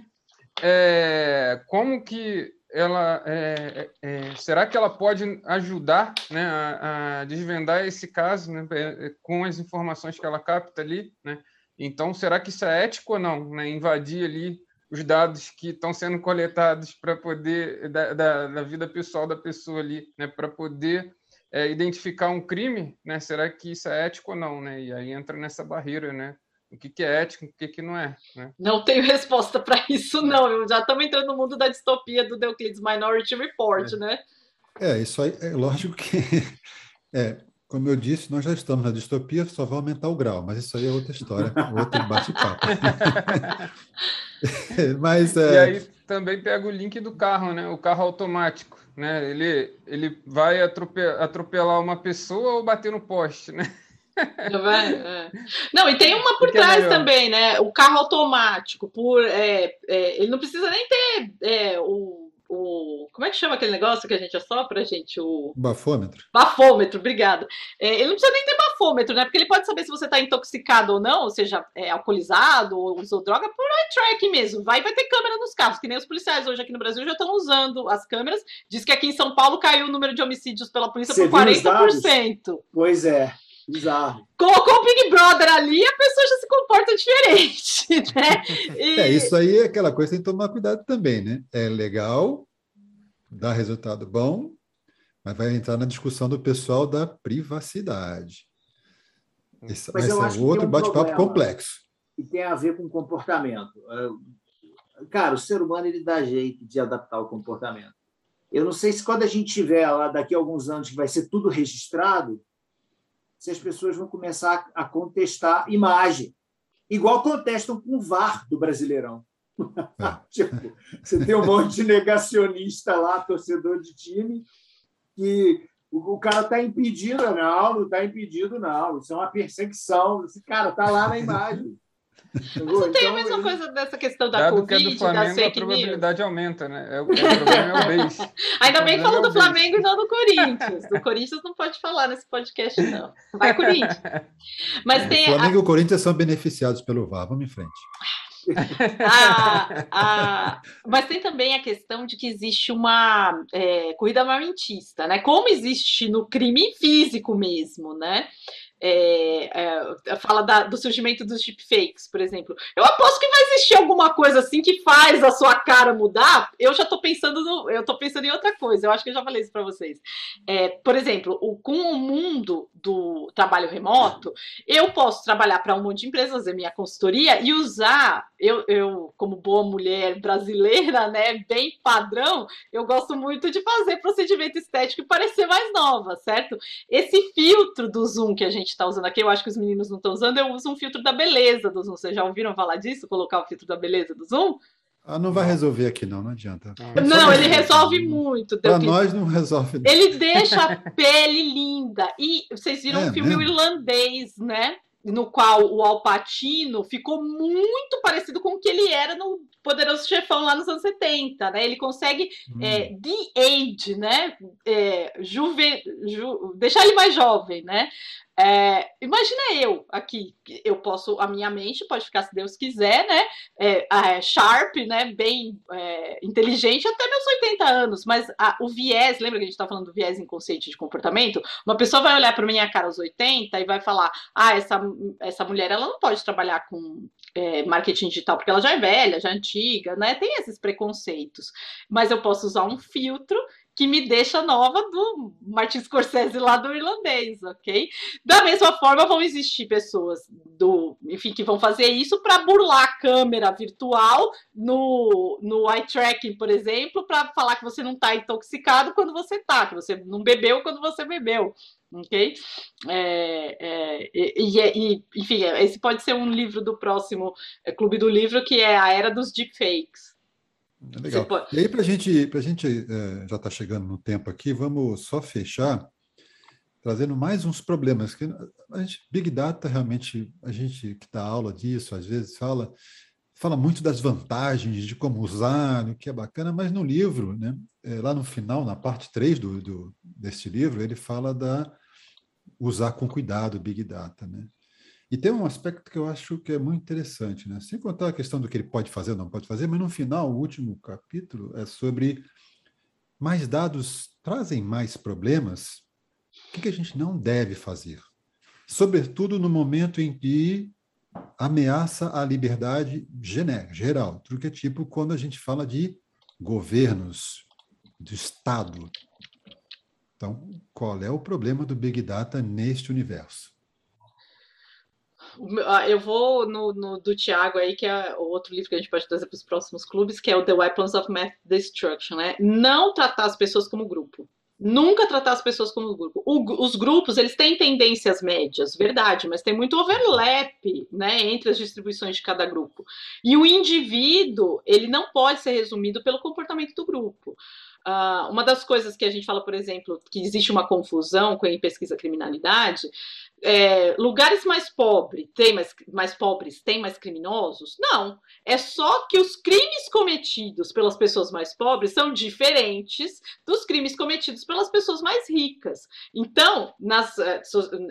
é, como que ela é, é, é, será que ela pode ajudar né, a, a desvendar esse caso né, é, com as informações que ela capta ali? Né? Então, será que isso é ético ou não? Né, invadir ali os dados que estão sendo coletados para poder da, da, da, vida pessoal da pessoa ali, né, para poder é, identificar um crime? Né? Será que isso é ético ou não? Né? E aí entra nessa barreira, né? O que, que é ético, o que, que não é. Né? Não tenho resposta para isso, não. Eu já estamos entrando no mundo da distopia do Euclides Minority Report, é. né? É, isso aí é lógico que. É, como eu disse, nós já estamos na distopia, só vai aumentar o grau, mas isso aí é outra história, outro bate-papo. mas, é... E aí também pega o link do carro, né? O carro automático, né? Ele, ele vai atropelar uma pessoa ou bater no poste, né? Vai, é. Não, e tem uma por é trás é também, né? O carro automático, por é, é, ele não precisa nem ter o, o. Como é que chama aquele negócio que a gente assopra, gente? O bafômetro. Bafômetro, obrigada. Ele não precisa nem ter bafômetro, né? Porque ele pode saber se você está intoxicado ou não, ou seja, alcoolizado ou usou droga por eye track mesmo. Vai vai ter câmera nos carros, que nem os policiais hoje aqui no Brasil já estão usando as câmeras. Diz que aqui em São Paulo caiu o número de homicídios pela polícia Você por 40%. Pois é. Bizarro. Colocou o Big Brother ali a pessoa já se comporta diferente, né? E... É, isso aí é aquela coisa, tem que tomar cuidado também, né? É legal, dá resultado bom, mas vai entrar na discussão do pessoal da privacidade. Esse, mas esse é outro um bate-papo complexo. E tem a ver com comportamento. Cara, o ser humano ele dá jeito de adaptar o comportamento. Eu não sei se quando a gente tiver lá daqui a alguns anos que vai ser tudo registrado, se as pessoas vão começar a contestar imagem, igual contestam com o VAR do Brasileirão. É. tipo, você tem um monte de negacionista lá, torcedor de time, que o, o cara está impedido, não, não está impedido, não. Isso é uma perseguição. Esse cara está lá na imagem. Mas não tem então, a mesma coisa dessa questão da Dado Covid, que é do Flamengo, a probabilidade news. aumenta, né? É, o, é, o problema é o base. Ainda bem que falou é do Flamengo e não do Corinthians. Do Corinthians não pode falar nesse podcast, não. Vai, Corinthians. Mas é, tem o Flamengo a... e o Corinthians são beneficiados pelo VAR. Vamos em frente. ah, ah, mas tem também a questão de que existe uma é, corrida armamentista, né? Como existe no crime físico mesmo, né? É, é, fala da, do surgimento dos deepfakes, por exemplo. Eu aposto que vai existir alguma coisa assim que faz a sua cara mudar. Eu já estou pensando no, eu tô pensando em outra coisa. Eu acho que eu já falei isso para vocês. É, por exemplo, o, com o mundo do trabalho remoto, eu posso trabalhar para um monte de empresas, fazer minha consultoria e usar, eu, eu como boa mulher brasileira, né, bem padrão, eu gosto muito de fazer procedimento estético e parecer mais nova, certo? Esse filtro do Zoom que a gente gente está usando aqui, eu acho que os meninos não estão usando, eu uso um filtro da beleza do Zoom. Vocês já ouviram falar disso? Colocar o filtro da beleza do Zoom? Ah, não vai resolver aqui, não, não adianta. Não, ele resolve muito. Para nós não resolve. Ele deixa a pele linda. E vocês viram é, um filme mesmo? irlandês, né? no qual o Alpatino ficou muito parecido com o que ele era no Poderoso Chefão lá nos anos 70, né? Ele consegue hum. é, de-age, né? É, juve, ju, deixar ele mais jovem, né? É, imagina eu aqui, eu posso, a minha mente pode ficar, se Deus quiser, né? É, é, sharp, né? Bem é, inteligente até meus 80 anos, mas a, o viés, lembra que a gente está falando do viés inconsciente de comportamento? Uma pessoa vai olhar para minha cara aos 80 e vai falar: ah, essa, essa mulher ela não pode trabalhar com é, marketing digital porque ela já é velha, já é antiga, né? Tem esses preconceitos, mas eu posso usar um filtro que me deixa nova do Martin Scorsese lá do irlandês, ok? Da mesma forma, vão existir pessoas do, enfim, que vão fazer isso para burlar a câmera virtual no, no eye tracking, por exemplo, para falar que você não está intoxicado quando você está, que você não bebeu quando você bebeu. Ok? É, é, e, e, enfim, esse pode ser um livro do próximo é, Clube do Livro, que é a Era dos Deepfakes. É legal. Pode... E aí, para gente, a gente é, já está chegando no tempo aqui, vamos só fechar trazendo mais uns problemas. que a gente, Big Data, realmente, a gente que dá aula disso, às vezes fala, fala muito das vantagens, de como usar, o que é bacana, mas no livro, né, é, lá no final, na parte 3 do, do, desse livro, ele fala da usar com cuidado Big Data. Né? E tem um aspecto que eu acho que é muito interessante, né? Sem contar a questão do que ele pode fazer ou não pode fazer, mas no final, o último capítulo é sobre mais dados trazem mais problemas. O que, que a gente não deve fazer? Sobretudo no momento em que ameaça a liberdade geral, tudo que é tipo quando a gente fala de governos, do Estado. Então, qual é o problema do Big Data neste universo? Ah, eu vou no, no, do Tiago aí, que é o outro livro que a gente pode trazer para os próximos clubes, que é o The Weapons of Math Destruction, né? Não tratar as pessoas como grupo. Nunca tratar as pessoas como grupo. O, os grupos, eles têm tendências médias, verdade, mas tem muito overlap, né, entre as distribuições de cada grupo. E o indivíduo, ele não pode ser resumido pelo comportamento do grupo. Uh, uma das coisas que a gente fala, por exemplo, que existe uma confusão com a pesquisa criminalidade, é, lugares mais pobres têm mais, mais pobres têm mais criminosos? Não. É só que os crimes cometidos pelas pessoas mais pobres são diferentes dos crimes cometidos pelas pessoas mais ricas. Então, nas, eh,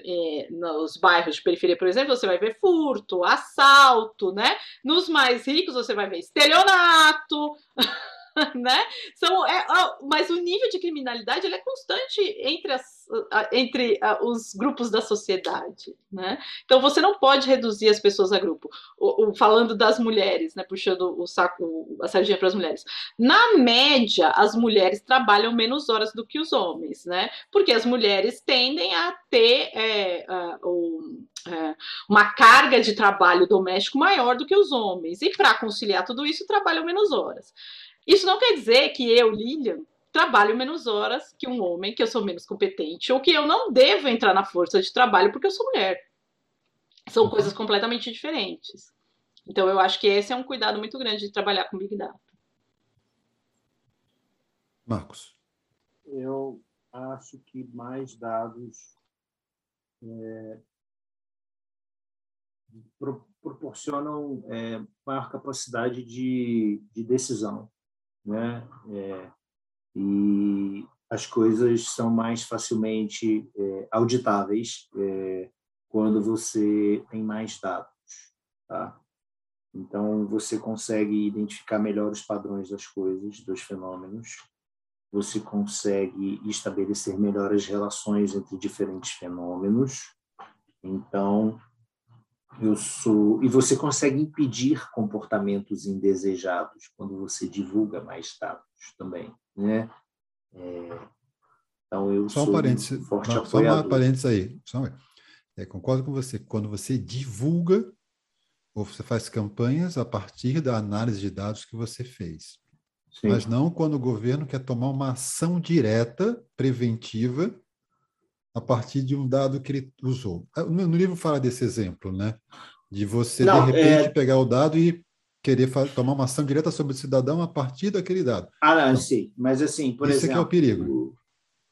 eh, nos bairros de periferia, por exemplo, você vai ver furto, assalto, né? Nos mais ricos, você vai ver estelionato. né? São, é, mas o nível de criminalidade ele é constante entre, as, entre os grupos da sociedade, né? Então você não pode reduzir as pessoas a grupo. O, o, falando das mulheres, né? Puxando o saco, a sardinha para as mulheres. Na média, as mulheres trabalham menos horas do que os homens, né? Porque as mulheres tendem a ter é, o é, uma carga de trabalho doméstico maior do que os homens. E para conciliar tudo isso, trabalham menos horas. Isso não quer dizer que eu, Lilian, trabalho menos horas que um homem, que eu sou menos competente, ou que eu não devo entrar na força de trabalho porque eu sou mulher. São uhum. coisas completamente diferentes. Então, eu acho que esse é um cuidado muito grande de trabalhar com Big Data. Marcos. Eu acho que mais dados é, pro, proporcionam é, maior capacidade de, de decisão, né? É, e as coisas são mais facilmente é, auditáveis é, quando você tem mais dados, tá? Então você consegue identificar melhor os padrões das coisas, dos fenômenos, você consegue estabelecer melhor as relações entre diferentes fenômenos. Então, eu sou e você consegue impedir comportamentos indesejados quando você divulga mais dados também, né? É, então eu só um parênteses, forte não, só um parênteses aí, só um, é, concordo com você. Quando você divulga ou você faz campanhas a partir da análise de dados que você fez. Sim. mas não quando o governo quer tomar uma ação direta, preventiva, a partir de um dado que ele usou. Ah, no livro fala desse exemplo, né? De você, não, de repente, é... pegar o dado e querer tomar uma ação direta sobre o cidadão a partir daquele dado. Ah, não, então, sim. Mas, assim, por esse exemplo... é o perigo. O,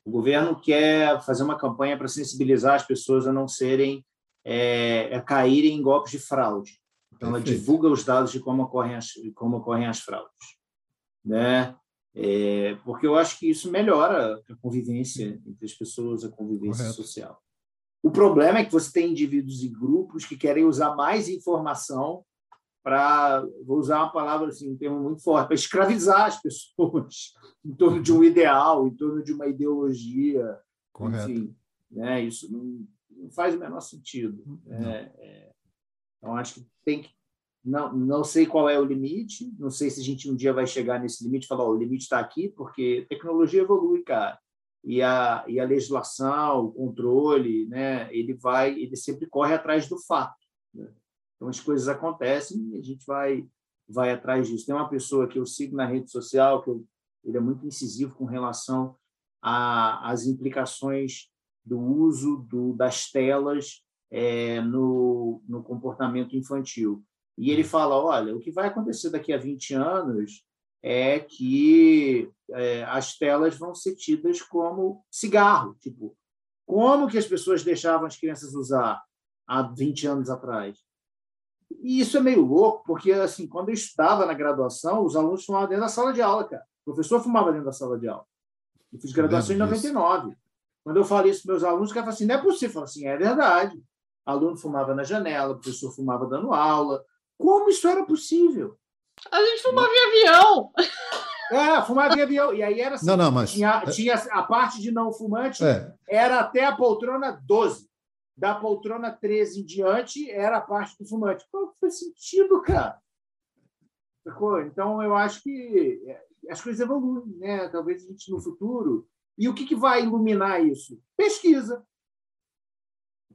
o, governo quer fazer uma campanha para sensibilizar as pessoas a não serem... É, a caírem em golpes de fraude. Então, Perfeito. ela divulga os dados de como ocorrem as, como ocorrem as fraudes né? É, porque eu acho que isso melhora a convivência entre as pessoas, a convivência Correto. social. O problema é que você tem indivíduos e grupos que querem usar mais informação para, vou usar uma palavra assim, um termo muito forte, para escravizar as pessoas em torno de um ideal, em torno de uma ideologia, Correto. enfim, né? Isso não, não faz o menor sentido. Né? É, então acho que tem que não, não sei qual é o limite, não sei se a gente um dia vai chegar nesse limite falar, oh, o limite está aqui, porque tecnologia evolui, cara. E a, e a legislação, o controle, né, ele vai, ele sempre corre atrás do fato. Né? Então as coisas acontecem e a gente vai vai atrás disso. Tem uma pessoa que eu sigo na rede social que eu, ele é muito incisivo com relação às implicações do uso do, das telas é, no, no comportamento infantil. E ele fala: olha, o que vai acontecer daqui a 20 anos é que é, as telas vão ser tidas como cigarro. Tipo, como que as pessoas deixavam as crianças usar há 20 anos atrás? E isso é meio louco, porque assim, quando eu estudava na graduação, os alunos fumavam dentro da sala de aula, cara. O professor fumava dentro da sala de aula. Eu fiz graduação em 99. Quando eu falei isso para meus alunos, os caras falaram assim: não é possível. Eu falei assim: é verdade. O aluno fumava na janela, o professor fumava dando aula, como isso era possível? A gente fumava em avião. É, fumava em avião. E aí era assim: não, não, mas... tinha, tinha a parte de não fumante, é. era até a poltrona 12. Da poltrona 13 em diante era a parte do fumante. Qual faz sentido, cara? Então, eu acho que é, as coisas evoluem, né? Talvez a gente no futuro. E o que, que vai iluminar isso? Pesquisa.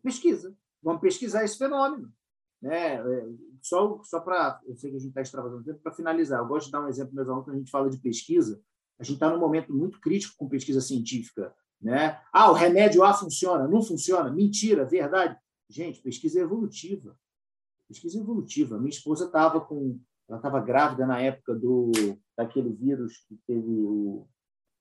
Pesquisa. Vamos pesquisar esse fenômeno. Né? É, só só para. Eu sei que a gente está extravasando tempo, para finalizar, eu gosto de dar um exemplo, meus alunos, quando a gente fala de pesquisa. A gente está num momento muito crítico com pesquisa científica. Né? Ah, o remédio A funciona, não funciona, mentira, verdade. Gente, pesquisa evolutiva. Pesquisa evolutiva. Minha esposa estava com. Ela estava grávida na época do daquele vírus que teve o,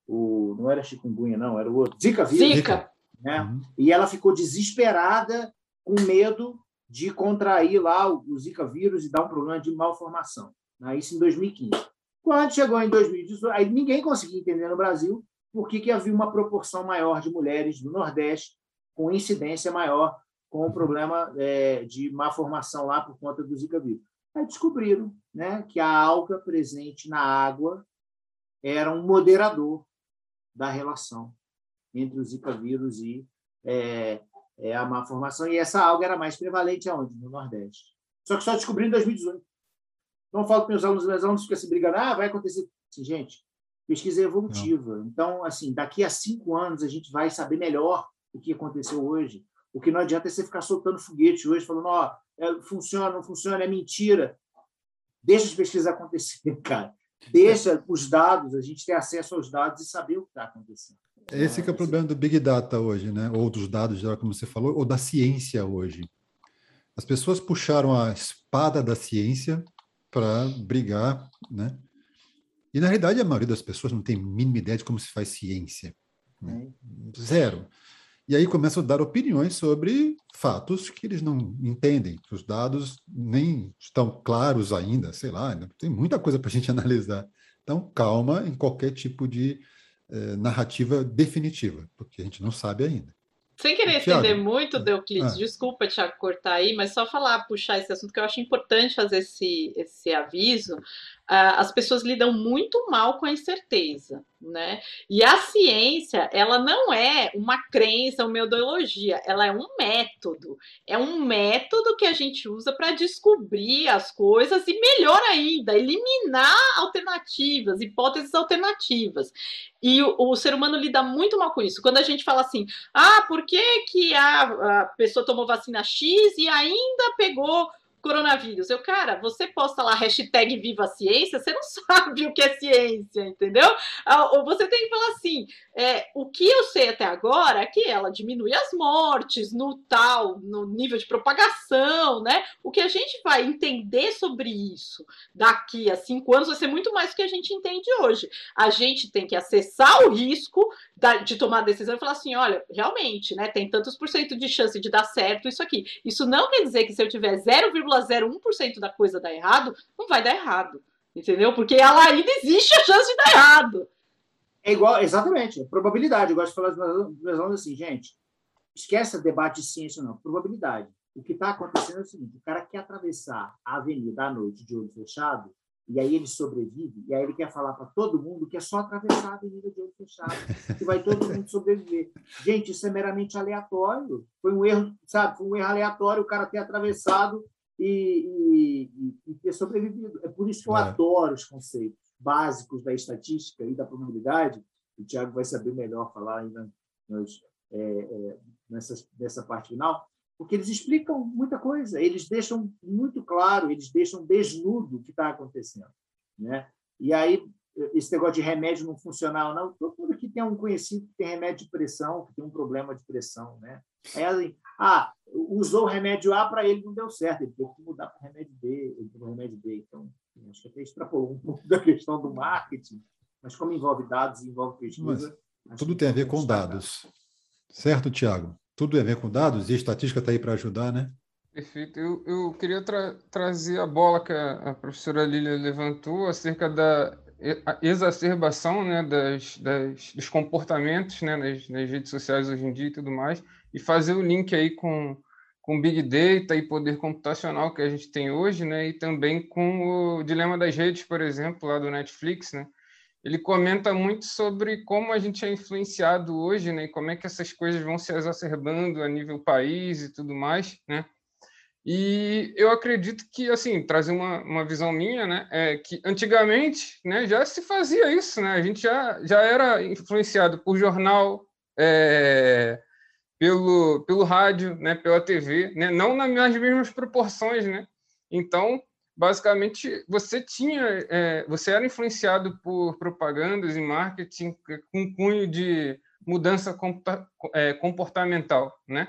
o. Não era chikungunya, não, era o outro. Zika vírus. Zika. Né? Uhum. E ela ficou desesperada, com medo de contrair lá o Zika vírus e dar um problema de malformação. Né? Isso em 2015. Quando chegou em 2018, aí ninguém conseguia entender no Brasil por que, que havia uma proporção maior de mulheres do Nordeste com incidência maior com o problema é, de má formação lá por conta do Zika vírus. Aí descobriram né, que a alga presente na água era um moderador da relação entre o Zika vírus e é, é, a má formação, e essa alga era mais prevalente aonde? No Nordeste. Só que só descobri em 2018. Então, eu falo para meus alunos, meus alunos ficam se brigando, ah, vai acontecer. Assim, gente, pesquisa é evolutiva. Não. Então, assim, daqui a cinco anos a gente vai saber melhor o que aconteceu hoje. O que não adianta é você ficar soltando foguete hoje, falando, ó, oh, é, funciona, não funciona, é mentira. Deixa as pesquisas acontecerem, cara. deixa os dados, a gente ter acesso aos dados e saber o que está acontecendo. Esse que é o problema do Big Data hoje, né? ou dos dados, como você falou, ou da ciência hoje. As pessoas puxaram a espada da ciência para brigar, né? E, na realidade, a maioria das pessoas não tem a mínima ideia de como se faz ciência. Né? Zero. E aí começam a dar opiniões sobre fatos que eles não entendem, que os dados nem estão claros ainda, sei lá, tem muita coisa para a gente analisar. Então, calma em qualquer tipo de eh, narrativa definitiva, porque a gente não sabe ainda. Sem querer Thiago, estender muito, ah, Deuclides, ah. desculpa, Tiago, cortar aí, mas só falar, puxar esse assunto, que eu acho importante fazer esse, esse aviso, as pessoas lidam muito mal com a incerteza, né? E a ciência, ela não é uma crença, uma ideologia, ela é um método. É um método que a gente usa para descobrir as coisas e, melhor ainda, eliminar alternativas, hipóteses alternativas. E o, o, ser humano lida muito mal com isso. Quando a gente fala assim, ah, por que, que a, a pessoa tomou vacina X e ainda pegou coronavírus. Eu, cara, você posta lá hashtag Viva a Ciência, você não sabe o que é ciência, entendeu? Ah, ou você tem que falar assim: é, o que eu sei até agora é que ela diminui as mortes no tal, no nível de propagação, né? O que a gente vai entender sobre isso daqui a cinco anos vai ser muito mais do que a gente entende hoje. A gente tem que acessar o risco de tomar decisão e falar assim: olha, realmente, né? Tem tantos por cento de chance de dar certo isso aqui. Isso não quer dizer que se eu tiver 0,01% da coisa dar errado, não vai dar errado. Entendeu? Porque ela ainda existe a chance de dar errado. É igual, exatamente, probabilidade. Eu gosto de falar das alunos assim, gente, esquece debate de ciência, não, probabilidade. O que está acontecendo é o seguinte: o cara quer atravessar a avenida à noite de olho fechado, e aí ele sobrevive, e aí ele quer falar para todo mundo que é só atravessar a avenida de olho fechado, que vai todo mundo sobreviver. Gente, isso é meramente aleatório. Foi um erro, sabe? Foi um erro aleatório o cara ter atravessado e, e, e ter sobrevivido. É por isso que eu é. adoro os conceitos básicos da estatística e da probabilidade. O Tiago vai saber melhor falar ainda nos, é, é, nessa, nessa parte final porque eles explicam muita coisa, eles deixam muito claro, eles deixam desnudo o que está acontecendo. Né? E aí, esse negócio de remédio não funcionar ou não, todo mundo que tem um conhecido que tem remédio de pressão, que tem um problema de pressão. Né? Aí, assim, ah, usou o remédio A para ele não deu certo, ele teve que mudar para o remédio B, para o remédio B. Então, acho que até extrapolou um pouco da questão do marketing, mas como envolve dados, envolve pesquisa. tudo tem a ver com dados. Certo, Tiago? tudo a ver com dados e a estatística está aí para ajudar, né? Perfeito. Eu, eu queria tra trazer a bola que a, a professora Lília levantou acerca da exacerbação né, das, das, dos comportamentos né, nas, nas, redes sociais hoje em dia e tudo mais, e fazer o link aí com, com Big Data e poder computacional que a gente tem hoje, né, e também com o dilema das redes, por exemplo, lá do Netflix, né, ele comenta muito sobre como a gente é influenciado hoje, né, e como é que essas coisas vão se exacerbando a nível país e tudo mais, né? E eu acredito que, assim, trazer uma, uma visão minha, né, é que antigamente, né, já se fazia isso, né? A gente já, já era influenciado por jornal, é, pelo, pelo rádio, né, pela TV, né, não nas mesmas proporções, né? Então, basicamente você tinha, é, você era influenciado por propagandas e marketing com cunho de mudança é, comportamental, né?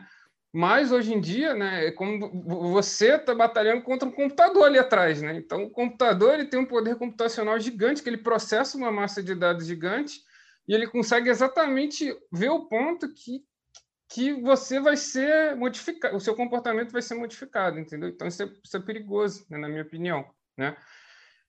Mas hoje em dia, né, é como você está batalhando contra um computador ali atrás, né? Então o computador ele tem um poder computacional gigante que ele processa uma massa de dados gigante e ele consegue exatamente ver o ponto que que você vai ser modificado, o seu comportamento vai ser modificado, entendeu? Então isso é, isso é perigoso, né, na minha opinião, né?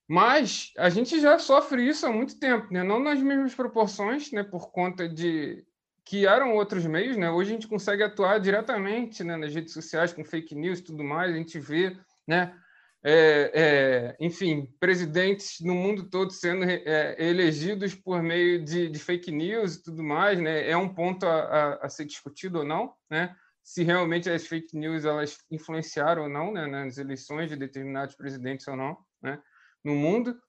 Mas a gente já sofre isso há muito tempo, né? Não nas mesmas proporções, né? Por conta de que eram outros meios, né? Hoje a gente consegue atuar diretamente né, nas redes sociais com fake news e tudo mais, a gente vê, né? É, é, enfim, presidentes no mundo todo sendo é, elegidos por meio de, de, fake news e tudo mais, né? É um ponto a, a, a, ser discutido ou não, né? Se realmente as fake news elas influenciaram ou não, né? Nas eleições de determinados presidentes ou não, né? No mundo,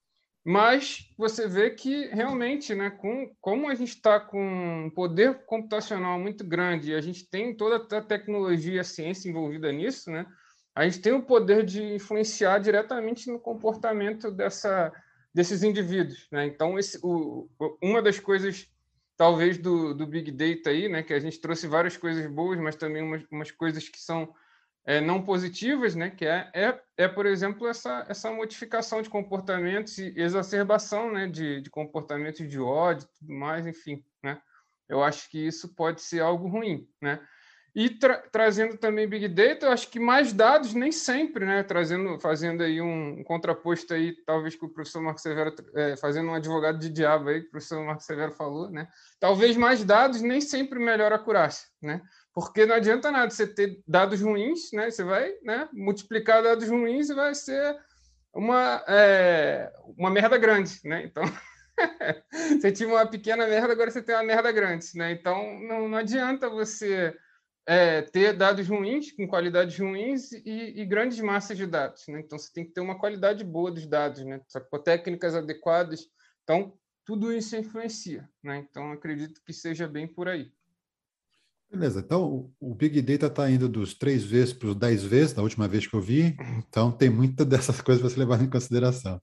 mas você vê que realmente, né? Com como a gente está com um poder computacional muito grande e a gente tem toda a tecnologia, a ciência envolvida nisso, né? A gente tem o poder de influenciar diretamente no comportamento dessa, desses indivíduos. Né? Então, esse, o, uma das coisas, talvez, do, do Big Data aí, né, que a gente trouxe várias coisas boas, mas também umas, umas coisas que são é, não positivas, né, que é, é, é, por exemplo, essa, essa modificação de comportamentos e exacerbação né, de, de comportamentos de ódio tudo mais, enfim. Né? Eu acho que isso pode ser algo ruim. Né? E tra trazendo também Big Data, eu acho que mais dados nem sempre, né? Trazendo, fazendo aí um, contraposto aí, talvez que o professor Marco Severo, é, fazendo um advogado de diabo aí, que o professor Marco Severo falou, né? Talvez mais dados nem sempre melhora a acurácia, né? Porque não adianta nada você ter dados ruins, né? Você vai né, multiplicar dados ruins e vai ser uma, é, uma merda grande, né? Então, você tinha uma pequena merda, agora você tem uma merda grande, né? Então, não, não adianta você é, ter dados ruins, com qualidades ruins e, e, grandes massas de dados. Né? Então, você tem que ter uma qualidade boa dos dados, né? com técnicas adequadas. Então, tudo isso influencia. Né? Então, acredito que seja bem por aí. Beleza, então o Big Data está indo dos três vezes para os dez vezes, da última vez que eu vi, então tem muita dessas coisas para se levar em consideração.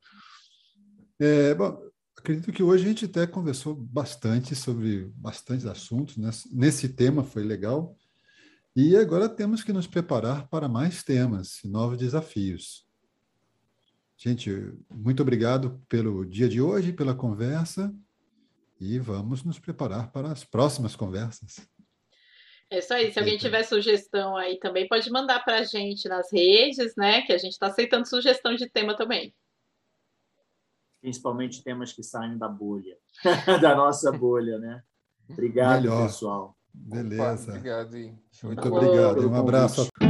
É, bom, acredito que hoje a gente até conversou bastante sobre bastantes assuntos, né? nesse tema foi legal, e agora temos que nos preparar para mais temas e novos desafios. Gente, muito obrigado pelo dia de hoje, pela conversa, e vamos nos preparar para as próximas conversas. É isso aí. Se alguém tiver sugestão aí também, pode mandar para a gente nas redes, né? Que a gente está aceitando sugestão de tema também. Principalmente temas que saem da bolha, da nossa bolha, né? Obrigado, Melhor. pessoal. Beleza. Opa, obrigado. Muito obrigado. Um abraço a todos.